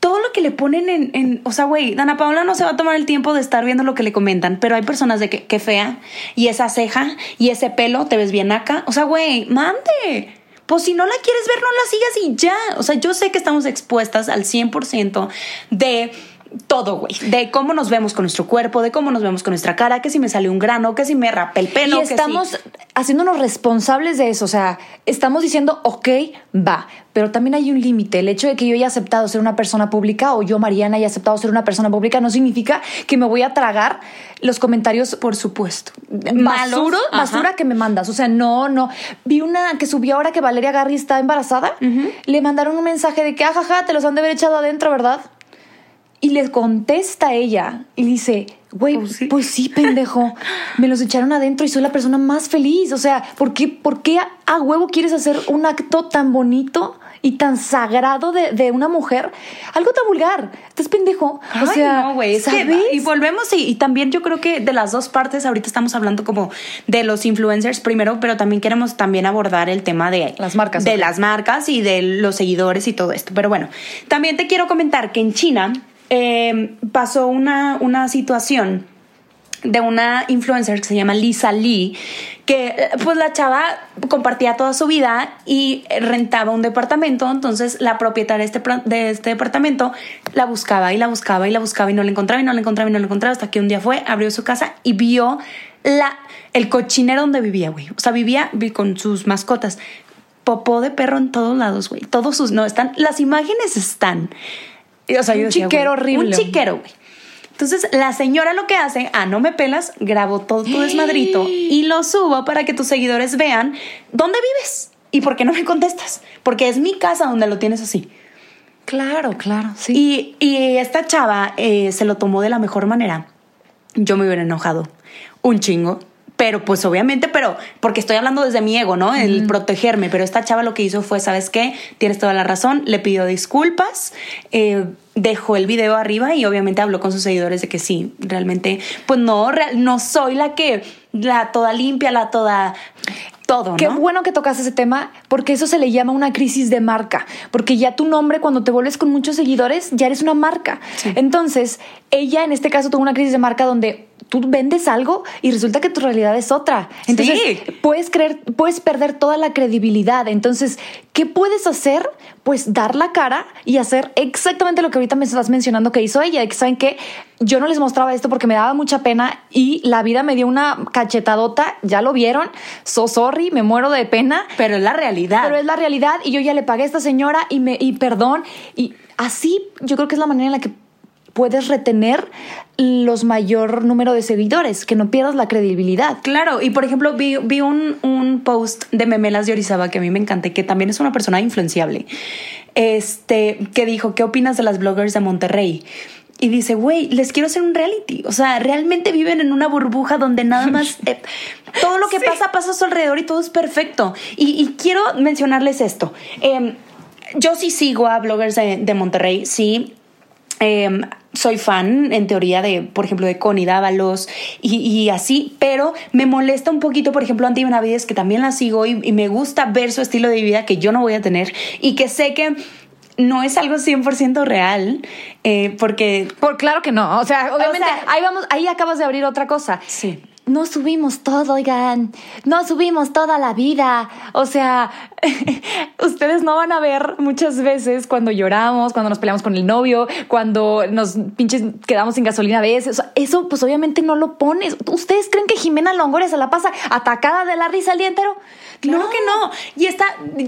todo lo que le ponen en, en o sea, güey, Dana Paola no se va a tomar el tiempo de estar viendo lo que le comentan, pero hay personas de que, que fea y esa ceja y ese pelo, te ves bien acá, o sea, güey, mande. Pues si no la quieres ver, no la sigas y ya. O sea, yo sé que estamos expuestas al 100% de todo, güey. De cómo nos vemos con nuestro cuerpo, de cómo nos vemos con nuestra cara, que si me sale un grano, que si me rapé el pelo.
Y estamos haciéndonos responsables de eso. O sea, estamos diciendo, ok, va. Pero también hay un límite. El hecho de que yo haya aceptado ser una persona pública o yo, Mariana, haya aceptado ser una persona pública no significa que me voy a tragar los comentarios, por supuesto. Basura, basura que me mandas. O sea, no, no. Vi una que subió ahora que Valeria Garri está embarazada. Le mandaron un mensaje de que, ajaja, te los han de haber echado adentro, ¿verdad? Y le contesta ella y dice, güey, pues, sí. pendejo, me los echaron adentro y soy la persona más feliz. O sea, ¿por qué, por qué a, huevo quieres hacer un acto tan bonito y tan sagrado de, una mujer? Algo tan vulgar. Estás pendejo. o sea,
no, güey. y volvemos y, y, también yo creo que de las dos partes, ahorita estamos hablando como de los influencers primero, pero también queremos también abordar el tema de
las marcas.
De las marcas y de los seguidores y todo esto. Pero bueno, también te quiero comentar que en China Em, pasó una, una situación de una influencer que se llama Lisa Lee, que eh, pues la chava compartía toda su vida y rentaba un departamento, entonces la propietaria de este, de este departamento la buscaba y la buscaba y la buscaba y no la encontraba y no la encontraba y no la encontraba hasta que un día fue, abrió su casa y vio la, el cochinero donde vivía, güey. O sea, vivía con sus mascotas. Popó de perro en todos lados, güey. Todos sus... No, están... Las imágenes están
un chiquero horrible.
Un chiquero, güey. Entonces, la señora lo que hace, ah, no me pelas, grabo todo tu desmadrito y lo subo para que tus seguidores vean dónde vives y por qué no me contestas. Porque es mi casa donde lo tienes así.
Claro, claro, sí.
Y, esta chava eh, se lo tomó de la mejor manera. Yo me hubiera enojado un chingo pero pues obviamente, pero porque estoy hablando desde mi ego, ¿no? El protegerme, pero esta chava lo que hizo fue, ¿sabes qué? Tienes toda la razón, le pidió disculpas, eh, dejó el video arriba y obviamente habló con sus seguidores de que sí, realmente, pues no, no soy la que, la toda limpia, la toda todo, ¿no?
Qué bueno que tocas ese tema, porque eso se le llama una crisis de marca, porque ya tu nombre, cuando te vuelves con muchos seguidores, ya eres una marca. Entonces, ella en este caso tuvo una crisis de marca donde tú vendes algo y resulta que tu realidad es otra. Entonces, puedes creer, puedes perder toda la credibilidad. Entonces, ¿qué puedes hacer? Pues dar la cara y hacer exactamente lo que ahorita me estás mencionando que hizo ella. Que saben que yo no les mostraba esto porque me daba mucha pena y la vida me dio una cachetadota. Ya lo vieron. So sorry, me muero de pena.
Pero es la realidad.
Pero es la realidad y yo ya le pagué a esta señora y me y perdón y así yo creo que es la manera en la que puedes retener los mayor número de seguidores, que no pierdas la credibilidad.
Claro, y por ejemplo, vi, vi un, un, post de Memelas de Orizaba que a mí me encanta, que también es una persona influenciable, este, que dijo, ¿qué opinas de las bloggers de Monterrey? Y dice, güey, les quiero hacer un reality. O sea, realmente viven en una burbuja donde nada más eh, todo lo que pasa pasa a su alrededor y todo es perfecto. Y, quiero mencionarles esto. Em, yo sí sigo a bloggers de, de Monterrey, sí. Em, soy fan, en teoría, de, por ejemplo, de Connie Dávalos y, así, pero me molesta un poquito, por ejemplo, Andy Benavides, que también la sigo y, me gusta ver su estilo de vida que yo no voy a tener y que sé que no es algo 100% real, eh, porque...
Por, claro que no, o sea, obviamente, ahí vamos, ahí acabas de abrir otra cosa.
Sí
no subimos todo, oigan, no subimos toda la vida. O sea, ustedes no van a ver muchas veces cuando lloramos, cuando nos peleamos con el novio, cuando nos pinches quedamos sin gasolina a veces. Eso pues obviamente no lo pones. ¿Ustedes creen que Jimena Longoria se la pasa atacada de la risa el día entero?
Claro que no. Y está,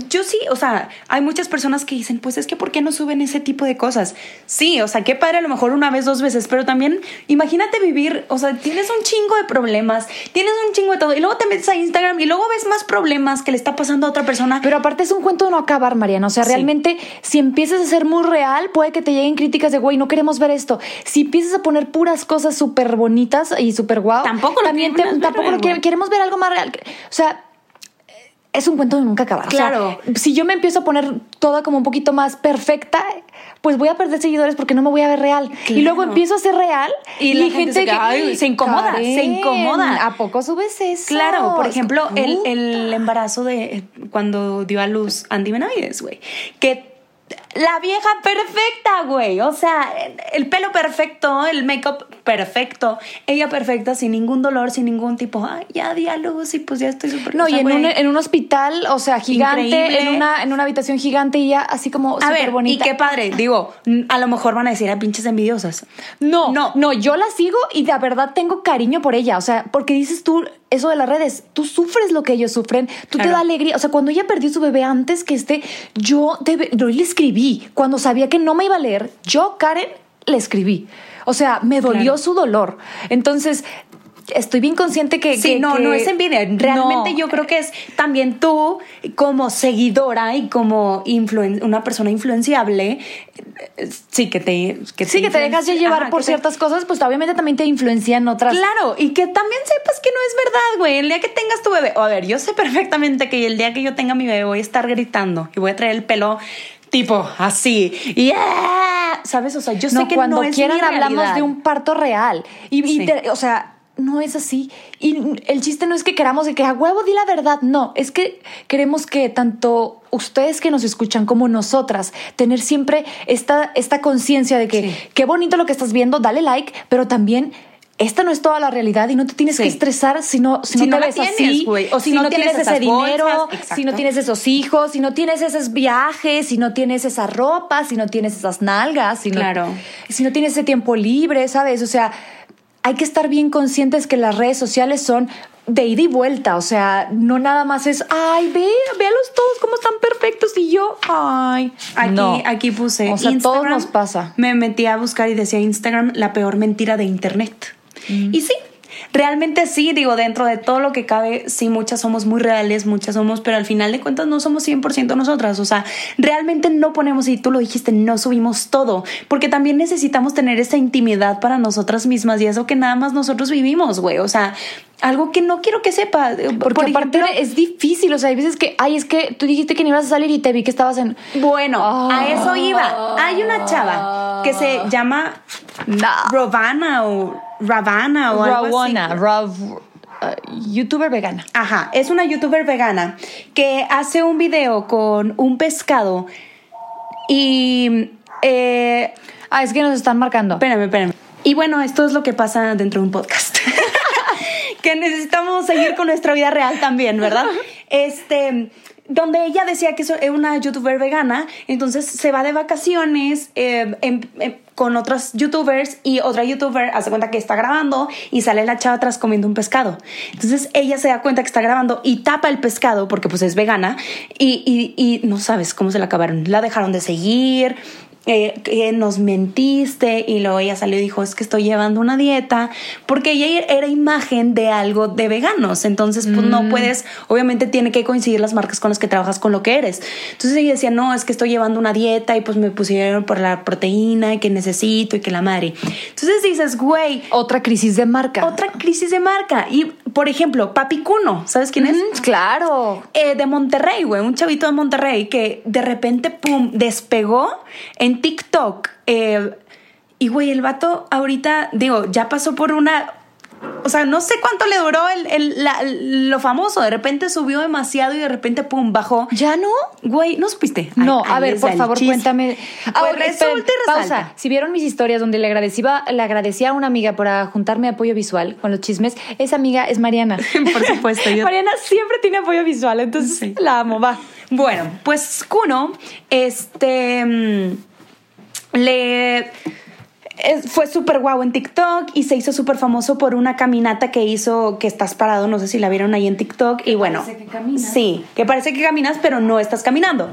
yo sí, o sea, hay muchas personas que dicen, pues es que ¿por qué no suben ese tipo de cosas? Sí, o sea, qué padre a lo mejor una vez, dos veces, pero también imagínate vivir, o sea, tienes un chingo de problemas, tienes un chingo de todo, y luego te metes a Instagram y luego ves más problemas que le está pasando a otra persona.
Pero aparte es un cuento de no acabar, Mariana. O sea, realmente, si empiezas a ser muy real, puede que te lleguen críticas de, güey, no queremos ver esto. Si empiezas a poner puras cosas súper bonitas y súper guau,
tampoco
también tampoco queremos ver algo más real. O sea, es un cuento de nunca acabar. O sea,
Claro.
si yo me empiezo a poner toda como un poquito más perfecta, pues voy a perder seguidores porque no me voy a ver real. Y luego empiezo a ser real
Y la gente "Ay, se incomoda, se incomoda".
¿A poco subes eso?
Claro, por ejemplo, el, el embarazo de cuando dio a luz Andy Benavides, güey. Que la vieja perfecta, güey. O sea, el pelo perfecto, el make-up perfecto, ella perfecta, sin ningún dolor, sin ningún tipo, ay, ya di a luz y pues ya estoy súper.
No, y en un, en un hospital, o sea, gigante,
Increíble.
en una, en una habitación gigante y ya así como súper bonita.
y qué padre. Digo, a lo mejor van a decir a pinches envidiosas.
No,
No.
no, yo la sigo y de verdad tengo cariño por ella. O sea, porque dices tú eso de las redes, tú sufres lo que ellos sufren, tú te da alegría. O sea, cuando ella perdió su bebé antes que este, yo, debe- yo le escribí. Cuando sabía que no me iba a leer, yo, Karen, le escribí. O sea, me dolió
Claro.
su dolor. Entonces, estoy bien consciente que.
Sí,
que-
no,
que-
no es envidia. Realmente
No.
yo creo que es también tú, como seguidora y como influen- una persona influenciable, eh, sí que te. Que
Sí, que te dejas ya llevar
Ajá,
por
te-
ciertas cosas, pues obviamente también te influencian otras.
Claro, y que también sepas que no es verdad, güey. El día que tengas tu bebé, o a ver, yo sé perfectamente que el día que yo tenga mi bebé voy a estar gritando y voy a traer el pelo tipo así. Yeah! ¿Sabes? O sea, yo sé
no,
que
cuando
no es
quieran hablamos de un parto real. Y, y
Sí.
te- o sea, no es así. Y el chiste no es que queramos de que a huevo di la verdad. No, es que queremos que tanto ustedes que nos escuchan como nosotras tener siempre esta, esta conciencia de que
Sí.
qué bonito lo que estás viendo, dale like, pero también. Esta no es toda la realidad y no te tienes
Sí.
que estresar si no, si
Si
no te ves
tienes,
así,
o si
si
no
no tienes,
tienes
ese
bolsas,
dinero, si no tienes esos hijos, si no tienes esos viajes, si no tienes esa ropa, si no tienes esas nalgas, si no, si no tienes ese tiempo libre, ¿sabes? O sea, hay que estar bien conscientes que las redes sociales son de ida y vuelta, o sea, no nada más es, ay, ve, véalos todos cómo están perfectos y yo, ay,
Aquí,
no.
aquí puse.
O sea,
Instagram,
todos nos pasa.
Me metí a buscar y decía Instagram la peor mentira de internet.
Mm.
Y sí, realmente sí, digo, dentro de todo lo que cabe, sí, muchas somos muy reales, muchas somos, pero al final de cuentas no somos 100% nosotras. O sea, realmente no ponemos, y tú lo dijiste, no subimos todo, porque también necesitamos tener esa intimidad para nosotras mismas y eso que nada más nosotros vivimos, güey. O sea, algo que no quiero que sepa.
Porque
Por
aparte
ejemplo,
es difícil, o sea, hay veces que, ay, es que tú dijiste que no ibas a salir y te vi que estabas en...
Bueno,
Ah.
a eso iba. Hay una chava que se llama
No.
Rovana o Ravana o algo
Rawana,
así.
Rav, uh, youtuber vegana.
Ajá, es una youtuber vegana que hace un video con un pescado y... Eh,
Ah, es que nos están marcando.
espérame, espérame. Y bueno, esto es lo que pasa dentro de un podcast. que necesitamos seguir con nuestra vida real también, ¿verdad? Este, donde ella decía que es una youtuber vegana, entonces se va de vacaciones eh, en- en- con otras youtubers y otra youtuber hace cuenta que está grabando y sale la chava atrás comiendo un pescado. Entonces ella se da cuenta que está grabando y tapa el pescado porque pues es vegana y, y- y no sabes cómo se la acabaron. La dejaron de seguir, eh, que nos mentiste y luego ella salió y dijo es que estoy llevando una dieta porque ella era imagen de algo de veganos. Entonces pues no puedes obviamente tiene que coincidir las marcas con las que trabajas con lo que eres. Entonces ella decía no es que estoy llevando una dieta y pues me pusieron por la proteína y que necesito y que la madre entonces dices güey
Otra crisis de marca.
otra crisis de marca y por ejemplo Papi Cuno ¿sabes quién es?
Mm, claro.
eh, de Monterrey, güey, un chavito de Monterrey que de repente, pum, despegó en TikTok. eh, y, güey, el vato ahorita, digo, ya pasó por una... O sea, no sé cuánto le duró el, el- la- lo famoso. De repente subió demasiado y de repente, pum, bajó.
¿Ya no?
Güey, ¿no supiste?
No, a ver, por favor, cuéntame.
Pues
Ahora,
resulta y.
Pausa. Si vieron mis historias donde le agradecía, le agradecía a una amiga por juntarme apoyo visual con los chismes, esa amiga es Mariana.
Por supuesto, yo-
Mariana siempre tiene apoyo visual, entonces
Sí.
la amo, va.
Bueno, pues Kuno, este, mm, le fue súper guau en TikTok y se hizo súper famoso por una caminata que hizo que estás parado, no sé si la vieron ahí en TikTok y bueno,
parece que caminas.
sí, que parece que caminas pero no estás caminando.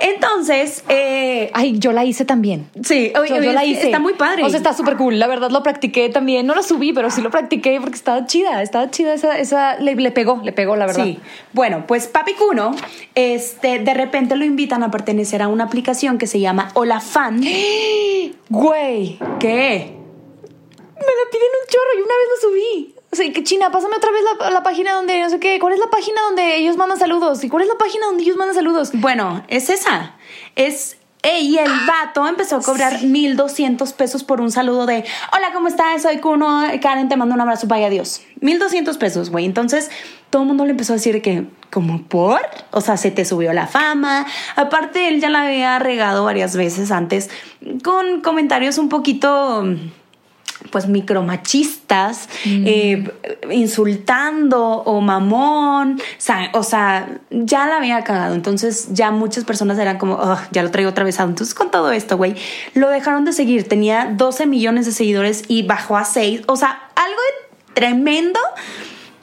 Entonces, eh,
Ay, yo la hice también.
sí,
Yo,
oye,
yo
oye,
la hice.
está muy padre.
O sea, está súper cool. La verdad lo practiqué también. No lo subí, pero sí lo practiqué porque estaba chida. Estaba chida esa. esa le, le pegó, le pegó, la verdad.
Sí. Bueno, pues Papi Kuno, este, de repente lo invitan a pertenecer a una aplicación que se llama Hola Fan.
Güey,
¿Qué?
me la piden un chorro y una vez lo subí. O sea, que China, pásame otra vez la, la página donde, no sé qué, ¿cuál es la página donde ellos mandan saludos? ¿Y cuál es la página donde ellos mandan saludos?
Bueno, es esa. Es. y el vato empezó a cobrar 1200 pesos por un saludo de Hola, ¿cómo estás? Soy Kuno. Karen, te mando un abrazo. Vaya Dios. 1200 pesos, güey. Entonces, todo el mundo le empezó a decir que, como por? O sea, se te subió la fama. Aparte, él ya la había regado varias veces antes con comentarios un poquito pues micromachistas, eh, insultando o mamón, o sea, ya la había cagado. Entonces ya muchas personas eran como, "Ugh, ya lo traigo atravesado. Entonces con todo esto, güey, lo dejaron de seguir. Tenía 12 millones de seguidores y bajó a 6. O sea, algo de tremendo.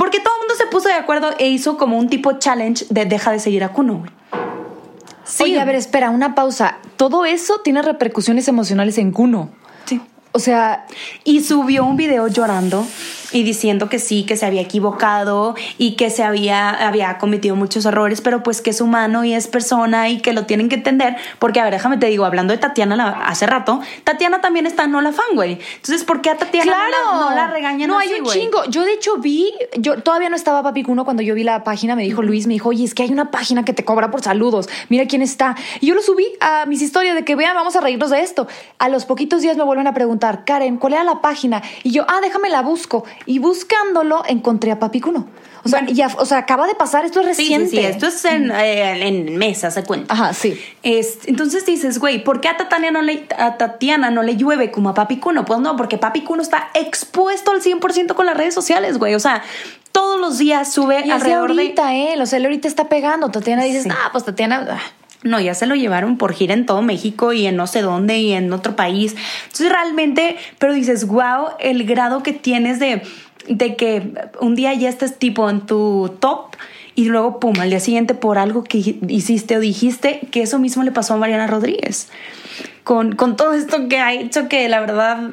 Porque todo el mundo se puso de acuerdo e hizo como un tipo challenge de deja de seguir a Kuno, güey. Sí.
Oye, a ver, espera, una pausa. Todo eso tiene repercusiones emocionales en Kuno.
Sí.
O sea,
Y subió un video llorando y diciendo que sí, que se había equivocado y que se había, había cometido muchos errores, pero pues que es humano y es persona y que lo tienen que entender. Porque, a ver, déjame te digo, hablando de Tatiana la- hace rato, Tatiana también está en Hola Fan, güey. Entonces, ¿por qué a Tatiana no la- no, la, regañan
No,
así,
hay un
güey?
chingo. Yo, de hecho, vi, yo todavía no estaba Papi Cuno cuando yo vi la página. Me dijo Luis, me dijo, oye, es que hay una página que te cobra por saludos. Mira quién está. Y yo lo subí a mis historias de que vean, vamos a reírnos de esto. A los poquitos días me vuelven a preguntar, Karen, ¿cuál era la página? Y yo, ah, déjame la busco. Y buscándolo, encontré a Papi Cuno. O sea, ya, o sea, acaba de pasar, esto es
Sí, sí,
reciente.
sí, esto es en, eh, en mesa, se cuenta.
Ajá, sí.
Es- entonces dices, güey, ¿por qué a Tatiana, no le, a Tatiana no le llueve como a Papi Cuno? Pues no, porque Papi Cuno está expuesto al 100% con las redes sociales, güey. O sea, todos los días sube
Y de
alrededor de...
ahorita, ¿eh? O sea, él ahorita está pegando. Tatiana dices, ah, pues Tatiana... ah".
No, ya se lo llevaron por gira en todo México y en no sé dónde y en otro país. Entonces realmente, pero dices, wow, el grado que tienes de, de que un día ya estés tipo en tu top y luego, pum, al día siguiente por algo que hiciste o dijiste, que eso mismo le pasó a Mariana Rodríguez. Con, con todo esto que ha hecho que la verdad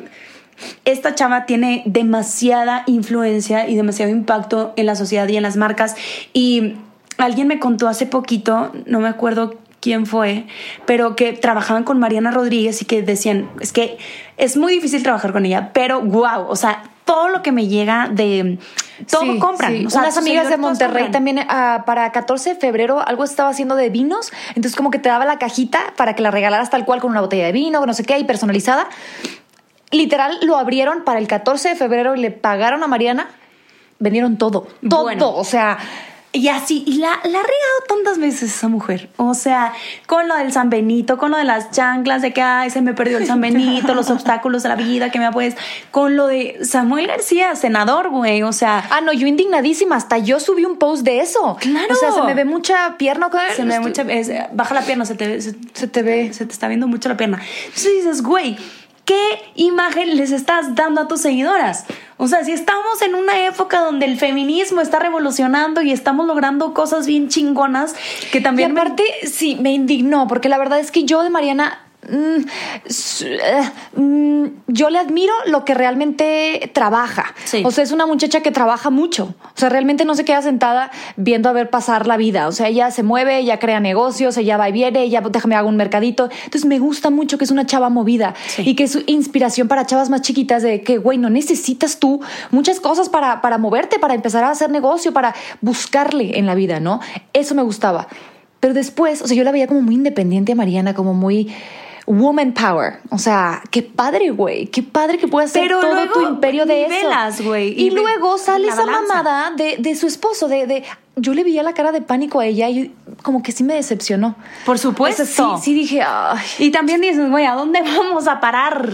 esta chava tiene demasiada influencia y demasiado impacto en la sociedad y en las marcas. Y alguien me contó hace poquito, no me acuerdo quién fue, pero que trabajaban con Mariana Rodríguez y que decían, es que es muy difícil trabajar con ella, pero wow, o sea, todo lo que me llega de... Todo
Sí,
compran.
sí.
O sea,
Unas amigas de Monterrey también ah, para 14 de febrero algo estaba haciendo de vinos, entonces como que te daba la cajita para que la regalaras tal cual con una botella de vino, no sé qué, y personalizada. Literal lo abrieron para el 14 de febrero y le pagaron a Mariana, vendieron todo, todo,
Bueno.
o sea,
Y así, y la, la ha regado tantas veces esa mujer. O sea, con lo del San Benito, con lo de las chanclas, de que ay, se me perdió el San Benito, los obstáculos de la vida que me ha pues, con lo de Samuel García, senador, güey. O sea,
ah no, yo indignadísima, hasta yo subí un post de eso.
Claro.
O sea, se me ve mucha pierna, ¿qué?
se me ve mucha, es- baja la pierna, se te, ve- se,
Se te ve.
se te está viendo mucho la pierna. Entonces dices, güey, ¿qué imagen les estás dando a tus seguidoras? O sea, si estamos en una época donde el feminismo está revolucionando y estamos logrando cosas bien chingonas, que
Y
también me-
aparte, sí, me indignó, porque la verdad es que yo de Mariana. Mm, eh, mm, yo le admiro lo que realmente trabaja.
Sí.
O sea, es una muchacha que trabaja mucho. O sea, realmente no se queda sentada viendo a ver pasar la vida. O sea, ella se mueve, ella crea negocios, ella va y viene, ella déjame hago un mercadito. Entonces me gusta mucho que es una chava movida
Sí.
y que es inspiración para chavas más chiquitas de que, güey, no necesitas tú muchas cosas para, para moverte, para empezar a hacer negocio, para buscarle en la vida, ¿no? Eso me gustaba. Pero después, o sea, yo la veía como muy independiente a Mariana, como muy woman power. O sea, qué padre, güey. Qué padre que puedas hacer todo
luego
tu imperio de eso.
güey,
Y,
y
luego sale esa
balanza.
mamada de, de su esposo, de, de... Yo le veía la cara de pánico a ella y como que sí me decepcionó.
Por supuesto.
O sea, sí, sí dije, ay,
Y también dices, güey, ¿a dónde vamos a parar?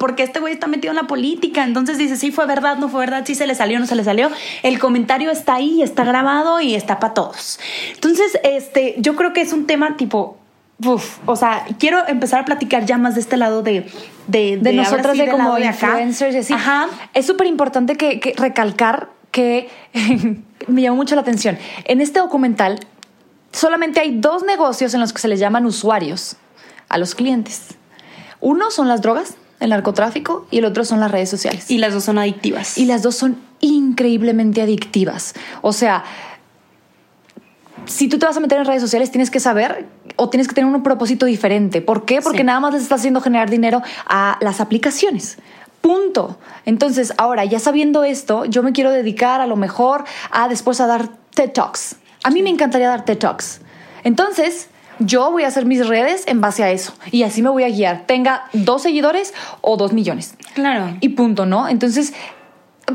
Porque este güey está metido en la política. Entonces dices, sí fue verdad, no fue verdad, sí se le salió, no se le salió. El comentario está ahí, está grabado y está para todos. Entonces, este, yo creo que es un tema tipo. Uf, o sea, quiero empezar a platicar ya más de este lado de de,
de, nosotras
sí
de como influencers y así.
Ajá.
Es súper importante que, que recalcar que me llamó mucho la atención. En este documental solamente hay dos negocios en los que se les llaman usuarios a los clientes. Uno son las drogas, el narcotráfico, y el otro son las redes sociales.
Y las dos son adictivas.
Y las dos son increíblemente adictivas. O sea, si tú te vas a meter en redes sociales, tienes que saber o tienes que tener un propósito diferente. ¿Por qué? Porque
Sí.
nada más les estás haciendo generar dinero a las aplicaciones. Punto. Entonces, ahora, ya sabiendo esto, yo me quiero dedicar a lo mejor a después a dar TED Talks. A mí me encantaría dar TED Talks. Entonces, yo voy a hacer mis redes en base a eso. Y así me voy a guiar. Tenga dos seguidores o dos millones.
Claro.
Y punto, ¿no? Entonces,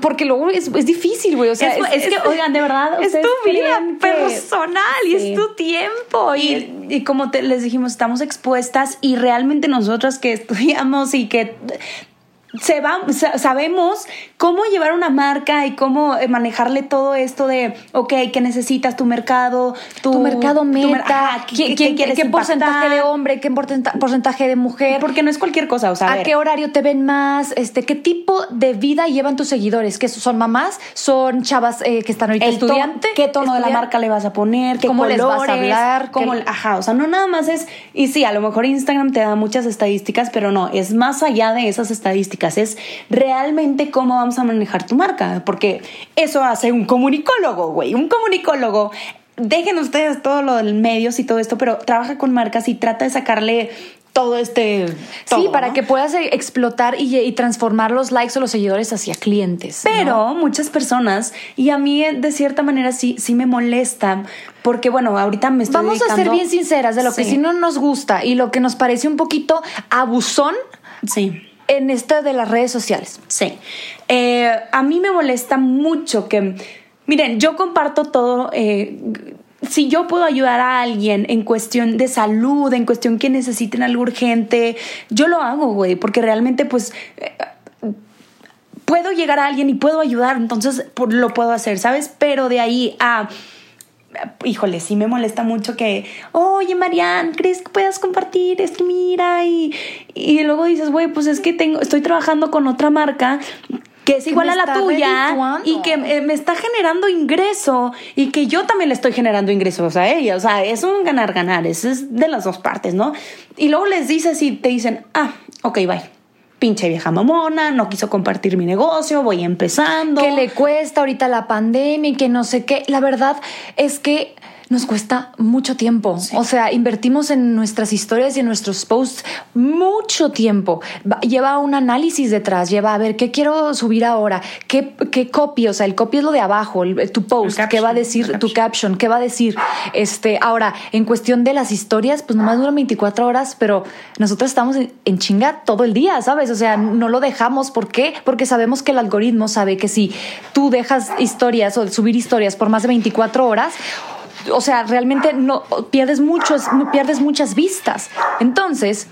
porque luego es, es difícil, güey. O sea,
es, que, oigan, de verdad,
es tu vida
que-
personal y
Sí.
es tu tiempo. Y,
Y, y como te- les dijimos, estamos expuestas y realmente nosotras que estudiamos y que se va, sa- sabemos cómo llevar una marca y cómo eh, manejarle todo esto de, ok, ¿qué necesitas? Tu mercado, tu,
tu mercado
tu mer-
meta,
¿qué-
¿quién- quién-
quieres
qué porcentaje de hombre, qué porcenta- porcentaje de mujer.
Porque no es cualquier cosa, o sea, a
¿A
ver,
qué horario te ven más? Este, ¿Qué tipo de vida llevan tus seguidores? ¿Que son mamás? ¿Son chavas eh, que están ahorita
el
estudiante?
qué tono de la marca le vas a poner, qué
¿Cómo les vas a hablar?
cómo-
¿Qué-
ajá, o sea, no nada más es y sí, a lo mejor Instagram te da muchas estadísticas, pero no, es más allá de esas estadísticas, es realmente cómo vamos a manejar tu marca, porque eso hace un comunicólogo, güey, un comunicólogo Dejen ustedes todo lo del medios y todo esto, pero trabaja con marcas y trata de sacarle todo este.
sí, para
¿no?
que puedas eh, explotar y, y transformar los likes o los seguidores hacia clientes. ¿no?
Pero muchas personas, y a mí de cierta manera sí, sí me molesta, porque bueno, ahorita me estoy
Vamos a ser bien sinceras de lo que
sí
no nos gusta y lo que nos parece un poquito abusón
Sí.
En esto de las redes sociales.
Sí. Eh, a mí me molesta mucho que, miren, yo comparto todo. eh, si yo puedo ayudar a alguien en cuestión de salud, en cuestión que necesiten algo urgente, yo lo hago, güey, porque realmente pues... eh, puedo llegar a alguien y puedo ayudar, entonces lo puedo hacer, ¿sabes? Pero de ahí a híjole, sí me molesta mucho que, oye, Marian, ¿crees que puedas compartir? Es que mira, y, y luego dices, güey, pues es que tengo, estoy trabajando con otra marca que es igual a la tuya
redituando.
y que eh, me está generando ingreso y que yo también le estoy generando ingresos a ella. O sea, es un ganar-ganar, eso es de las dos partes, ¿no? Y luego les dices y te dicen, ah, ok, bye. Pinche vieja mamona, no quiso compartir mi negocio, voy empezando.
que le cuesta ahorita la pandemia y que no sé qué. La verdad es que nos cuesta mucho tiempo. O sea, invertimos en nuestras historias y en nuestros posts mucho tiempo. Va- Lleva un análisis detrás, lleva a ver qué quiero subir ahora, qué, qué copy, o sea, el copy es lo de abajo, el- tu post,
El
qué va a
caption,
decir tu caption, qué va a decir. Este, ahora, en cuestión de las historias, pues nomás duran 24 horas, pero nosotros estamos en, en chinga todo el día, ¿sabes? O sea, no lo dejamos. ¿Por qué? Porque sabemos que el algoritmo sabe que si tú dejas historias o subir historias por más de 24 horas, o sea, realmente no pierdes muchos, pierdes muchas vistas. Entonces,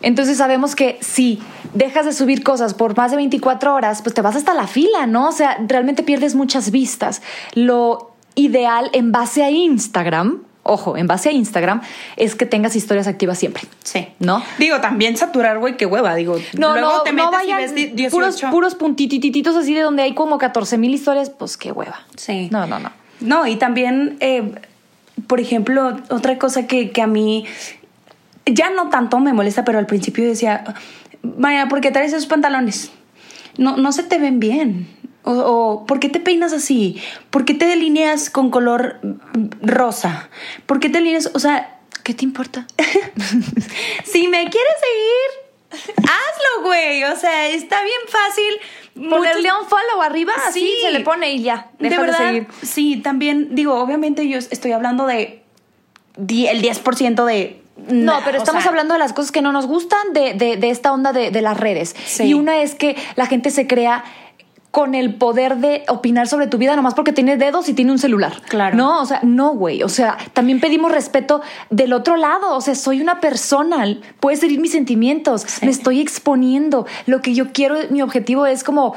Entonces sabemos que si dejas de subir cosas por más de 24 horas, pues te vas hasta la fila, ¿no? O sea, realmente pierdes muchas vistas. Lo ideal en base a Instagram, ojo, en base a Instagram, es que tengas historias activas siempre.
Sí.
¿No?
Digo, también saturar, güey, qué hueva. Digo,
No,
luego
no,
te
no
metes y
vayan
ves di- 18.
puros, puros puntitititos así de donde hay como 14 mil historias, pues qué hueva.
Sí.
No, no, no.
No, y también, eh, por ejemplo, otra cosa que, que a mí ya no tanto me molesta, pero al principio decía, María, ¿por qué traes esos pantalones? No, no se te ven bien. O, o, ¿por qué te peinas así? ¿Por qué te delineas con color rosa? ¿Por qué te delineas? O sea,
¿Qué te importa?
si me quieres seguir, hazlo, güey. O sea, está bien fácil.
Ponerle un follow arriba, así
Sí.
se le pone y ya.
de
Deja de,
verdad,
seguir.
sí, también digo, obviamente yo estoy hablando de el 10% de...
No, pero
o
estamos
sea,
hablando de las cosas que no nos gustan de, de- de esta onda de, de las redes.
Sí.
Y una es que la gente se crea con el poder de opinar sobre tu vida nomás porque tiene dedos y tiene un celular.
Claro.
No, o sea, no, güey. O sea, también pedimos respeto del otro lado. O sea, soy una persona. Puedes herir mis sentimientos. Me estoy exponiendo. Lo que yo quiero, mi objetivo es como,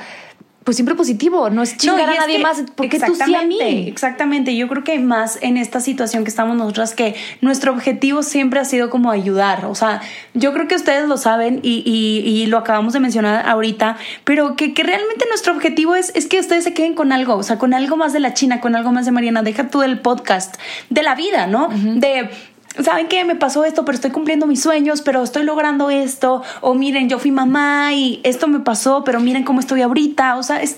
pues siempre positivo. No es chingar a nadie
que-
más. porque tú sí a mí?
exactamente, yo creo que más en esta situación que estamos nosotras, que nuestro objetivo siempre ha sido como ayudar, o sea, yo creo que ustedes lo saben y, y- y lo acabamos de mencionar ahorita, pero que, que realmente nuestro objetivo es, es que ustedes se queden con algo, o sea, con algo más de la China, con algo más de Mariana, deja tú del podcast, de la vida, ¿no? De... ¿Saben qué? Me pasó esto, pero estoy cumpliendo mis sueños, pero estoy logrando esto. O miren, yo fui mamá y esto me pasó, pero miren cómo estoy ahorita. O sea, es,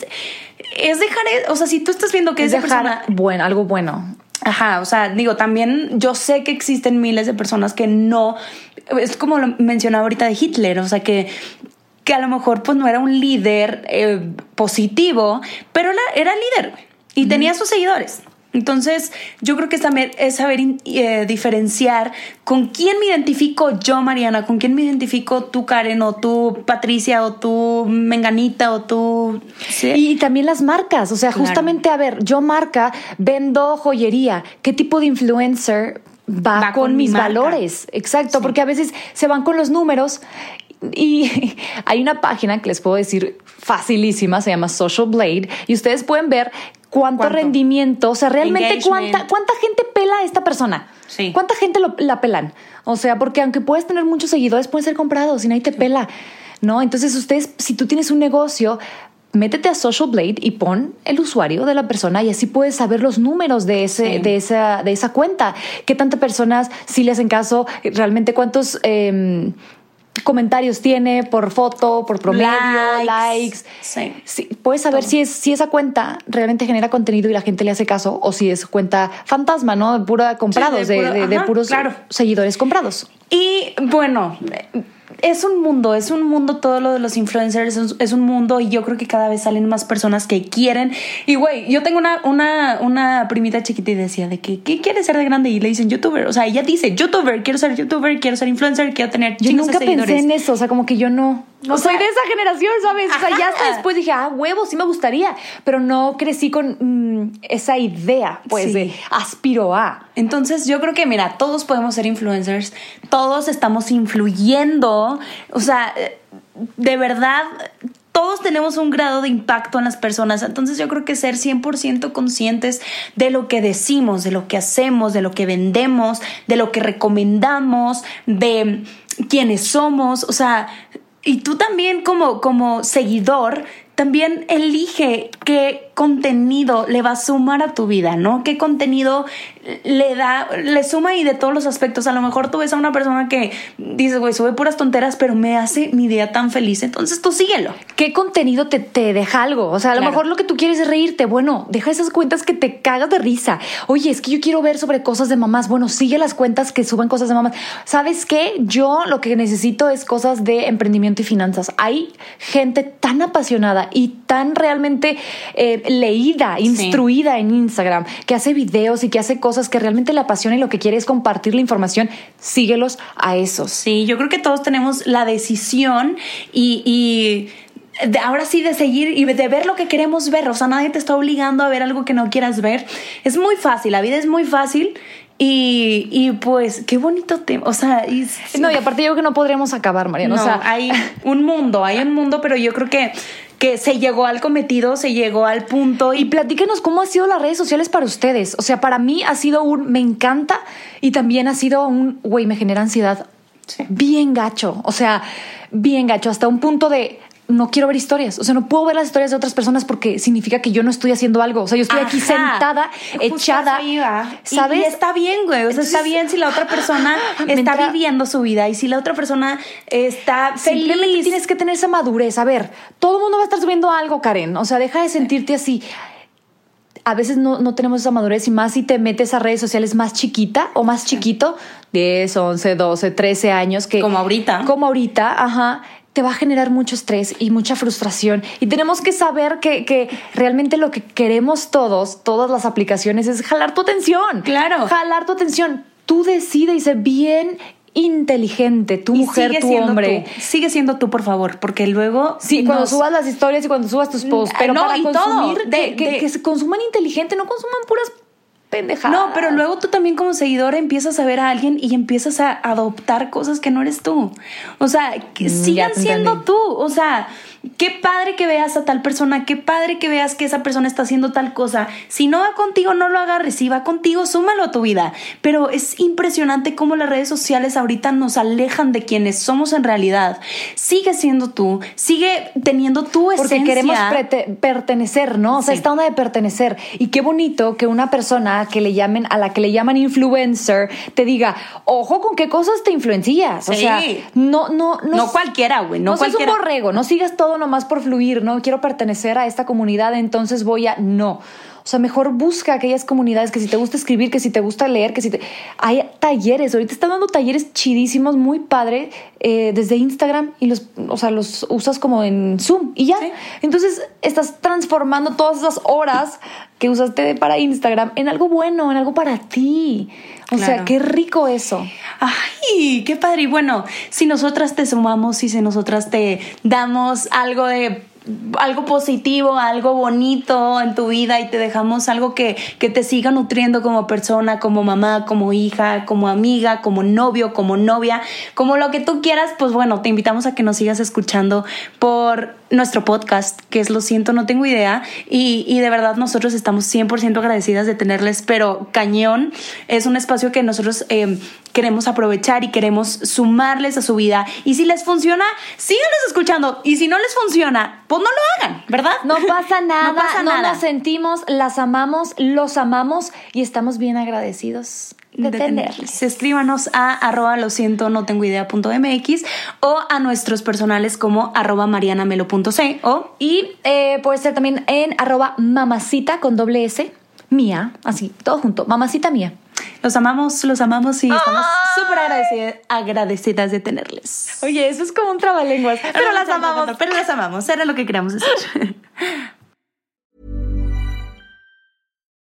es dejar, o sea, si tú estás viendo que
Es
esa
dejar
persona
bueno, algo bueno.
Ajá, o sea, digo, también yo sé que existen miles de personas que no, es como lo mencionaba ahorita de Hitler, o sea, que, que a lo mejor pues no era un líder eh, positivo, pero era, era líder y tenía sus seguidores. Entonces, yo creo que es saber, es saber eh, diferenciar con quién me identifico yo, Mariana, con quién me identifico tú, Karen, o tú, Patricia, o tú, Menganita, o tú.
Y también las marcas. O sea, justamente, a ver, yo marca, vendo joyería. ¿Qué tipo de influencer va, con, mis valores? Exacto, porque a veces se van con los números y hay una página que les puedo decir facilísima, se llama Social Blade, y ustedes pueden ver cuánto, rendimiento, o sea, realmente cuánta, cuánta gente pela a esta persona. Sí. ¿Cuánta gente la pelan? O sea, porque aunque puedes tener muchos seguidores, pueden ser comprados y nadie te pela. ¿No? Entonces, ustedes, si tú tienes un negocio, métete a Social Blade y pon el usuario de la persona y así puedes saber los números de, ese, de, esa, de esa cuenta. ¿Qué tantas personas si le hacen caso? ¿Realmente cuántos... Em, comentarios tiene por foto, por promedio, likes. Sí. puedes saber si, es, si esa cuenta realmente genera contenido y la gente le hace caso o si es cuenta fantasma, ¿no? De pura comprados, de, puros seguidores comprados.
Y bueno, es un mundo, es un mundo todo lo de los influencers, es un mundo y yo creo que cada vez salen más personas que quieren. Y güey, yo tengo una, una, una primita chiquita y decía de que, ¿qué quiere ser de grande? Y le dicen youtuber. O sea, ella dice youtuber, quiero ser youtuber, quiero ser influencer, quiero tener
Yo nunca pensé en eso, o sea, como que yo no. No soy de esa generación, ¿sabes? O sea, ya hasta después dije, ah, huevo, sí me gustaría, pero no crecí con mm, esa idea, pues, de aspiro a.
Entonces, yo creo que, mira, todos podemos ser influencers, todos estamos influyendo, o sea, de verdad, todos tenemos un grado de impacto en las personas. Entonces yo creo que ser 100% conscientes de lo que decimos, de lo que hacemos, de lo que vendemos, de lo que recomendamos, de quiénes somos. O sea, y tú también como, como seguidor, también elige qué contenido le va a sumar a tu vida, ¿no? ¿Qué contenido le da, le suma y de todos los aspectos? A lo mejor tú ves a una persona que dice, güey, sube puras tonteras, pero me hace mi día tan feliz. Entonces tú síguelo.
¿Qué contenido te, te deja algo? O sea, a lo mejor lo que tú quieres es reírte. Bueno, deja esas cuentas que te cagas de risa. Oye, es que yo quiero ver sobre cosas de mamás. Bueno, sigue las cuentas que suben cosas de mamás. ¿Sabes qué? Yo lo que necesito es cosas de emprendimiento y finanzas. Hay gente tan apasionada y tan realmente eh, leída, instruida en Instagram, que hace videos y que hace cosas que realmente le apasiona y lo que quiere es compartir la información, síguelos a esos.
Sí, yo creo que todos tenemos la decisión y, de ahora sí de seguir y de ver lo que queremos ver. O sea, nadie te está obligando a ver algo que no quieras ver. Es muy fácil, la vida es muy fácil. Y, y pues, qué bonito tema. O sea,
no, y aparte yo creo que no podríamos acabar, Mariana.
o sea, hay un mundo, hay un mundo, pero yo creo que que se llegó al cometido, se llegó al punto.
Y platíquenos cómo han sido las redes sociales para ustedes. O sea, para mí ha sido un me encanta y también ha sido un güey, me genera ansiedad. Bien gacho. O sea, bien gacho. Hasta un punto de no quiero ver historias. O sea, no puedo ver las historias de otras personas porque significa que yo no estoy haciendo algo. O sea, yo estoy aquí sentada, echada.
¿Sabes? Y, está bien, güey. O sea, está bien si la otra persona está viviendo su vida y si la otra persona está
feliz. Simplemente tienes que tener esa madurez. A ver, todo el mundo va a estar subiendo algo, Karen. O sea, deja de sentirte así a veces no, no, tenemos esa madurez y más si te metes a redes sociales más chiquita o más chiquito, 10, 11, 12, 13 años que...
Como ahorita.
Como ahorita, ajá te va a generar mucho estrés y mucha frustración. Y tenemos que saber que, que, realmente lo que queremos todos, todas las aplicaciones, es jalar tu atención.
Claro.
Jalar tu atención. Tú decides y sé bien inteligente, tu mujer, tu hombre.
Sigue siendo tú, por favor, porque luego.
Sí, cuando subas las historias y cuando subas tus posts, pero no, para consumir, de, que, que, se consuman inteligente, no consuman puras
no, pero luego tú también como seguidor empiezas a ver a alguien y empiezas a adoptar cosas que no eres tú. O sea, que mm, sigan siendo tú. O sea, Qué padre que veas a tal persona, qué padre que veas que esa persona está haciendo tal cosa. Si no va contigo, no lo agarres. Si va contigo, súmalo a tu vida. Pero es impresionante cómo las redes sociales ahorita nos alejan de quienes somos en realidad. Sigue siendo tú, sigue teniendo tu esencia.
Porque queremos pertenecer, ¿no? O sea, esta onda de pertenecer. Y qué bonito que una persona que le llamen, a la que le llaman influencer, te diga, ojo con qué cosas te influencias. O sea, no, no,
no. No cualquiera, güey. No, no cualquiera.
un borrego, no sigas todo nomás por fluir, no quiero pertenecer a esta comunidad, entonces voy a... No. O sea, mejor busca aquellas comunidades que si te gusta escribir, que si te gusta leer, que si te... Hay talleres, ahorita están dando talleres chidísimos, muy padre, eh, desde Instagram y los, o sea, los usas como en Zoom y ya. Entonces estás transformando todas esas horas que usaste para Instagram en algo bueno, en algo para ti. O sea, qué rico eso.
Ay, qué padre. Y bueno, si nosotras te sumamos y si nosotras te damos algo de algo positivo, algo bonito en tu vida y te dejamos algo que, que, te siga nutriendo como persona, como mamá, como hija, como amiga, como novio, como novia, como lo que tú quieras, pues bueno, te invitamos a que nos sigas escuchando por nuestro podcast, que es Lo siento, no tengo idea. Y, y de verdad nosotros estamos 100% agradecidas de tenerles, pero cañón es un espacio que nosotros eh, queremos aprovechar y queremos sumarles a su vida. Y si les funciona, síganos escuchando. Y si no les funciona, pues no lo hagan, ¿verdad?
No pasa nada, no, pasa nada. nos sentimos, las amamos, los amamos y estamos bien agradecidos de, tenerles.
Escríbanos a arroba lo siento, no tengo idea punto mx o a nuestros personales como arroba o
y eh, puede ser también en arroba mamacita con doble S mía, así, todo junto, mamacita mía.
Los amamos, los amamos y estamos súper agradecidas, de tenerles.
Oye, eso es como un trabalenguas.
Pero las amamos, pero las amamos. Era lo que queríamos decir.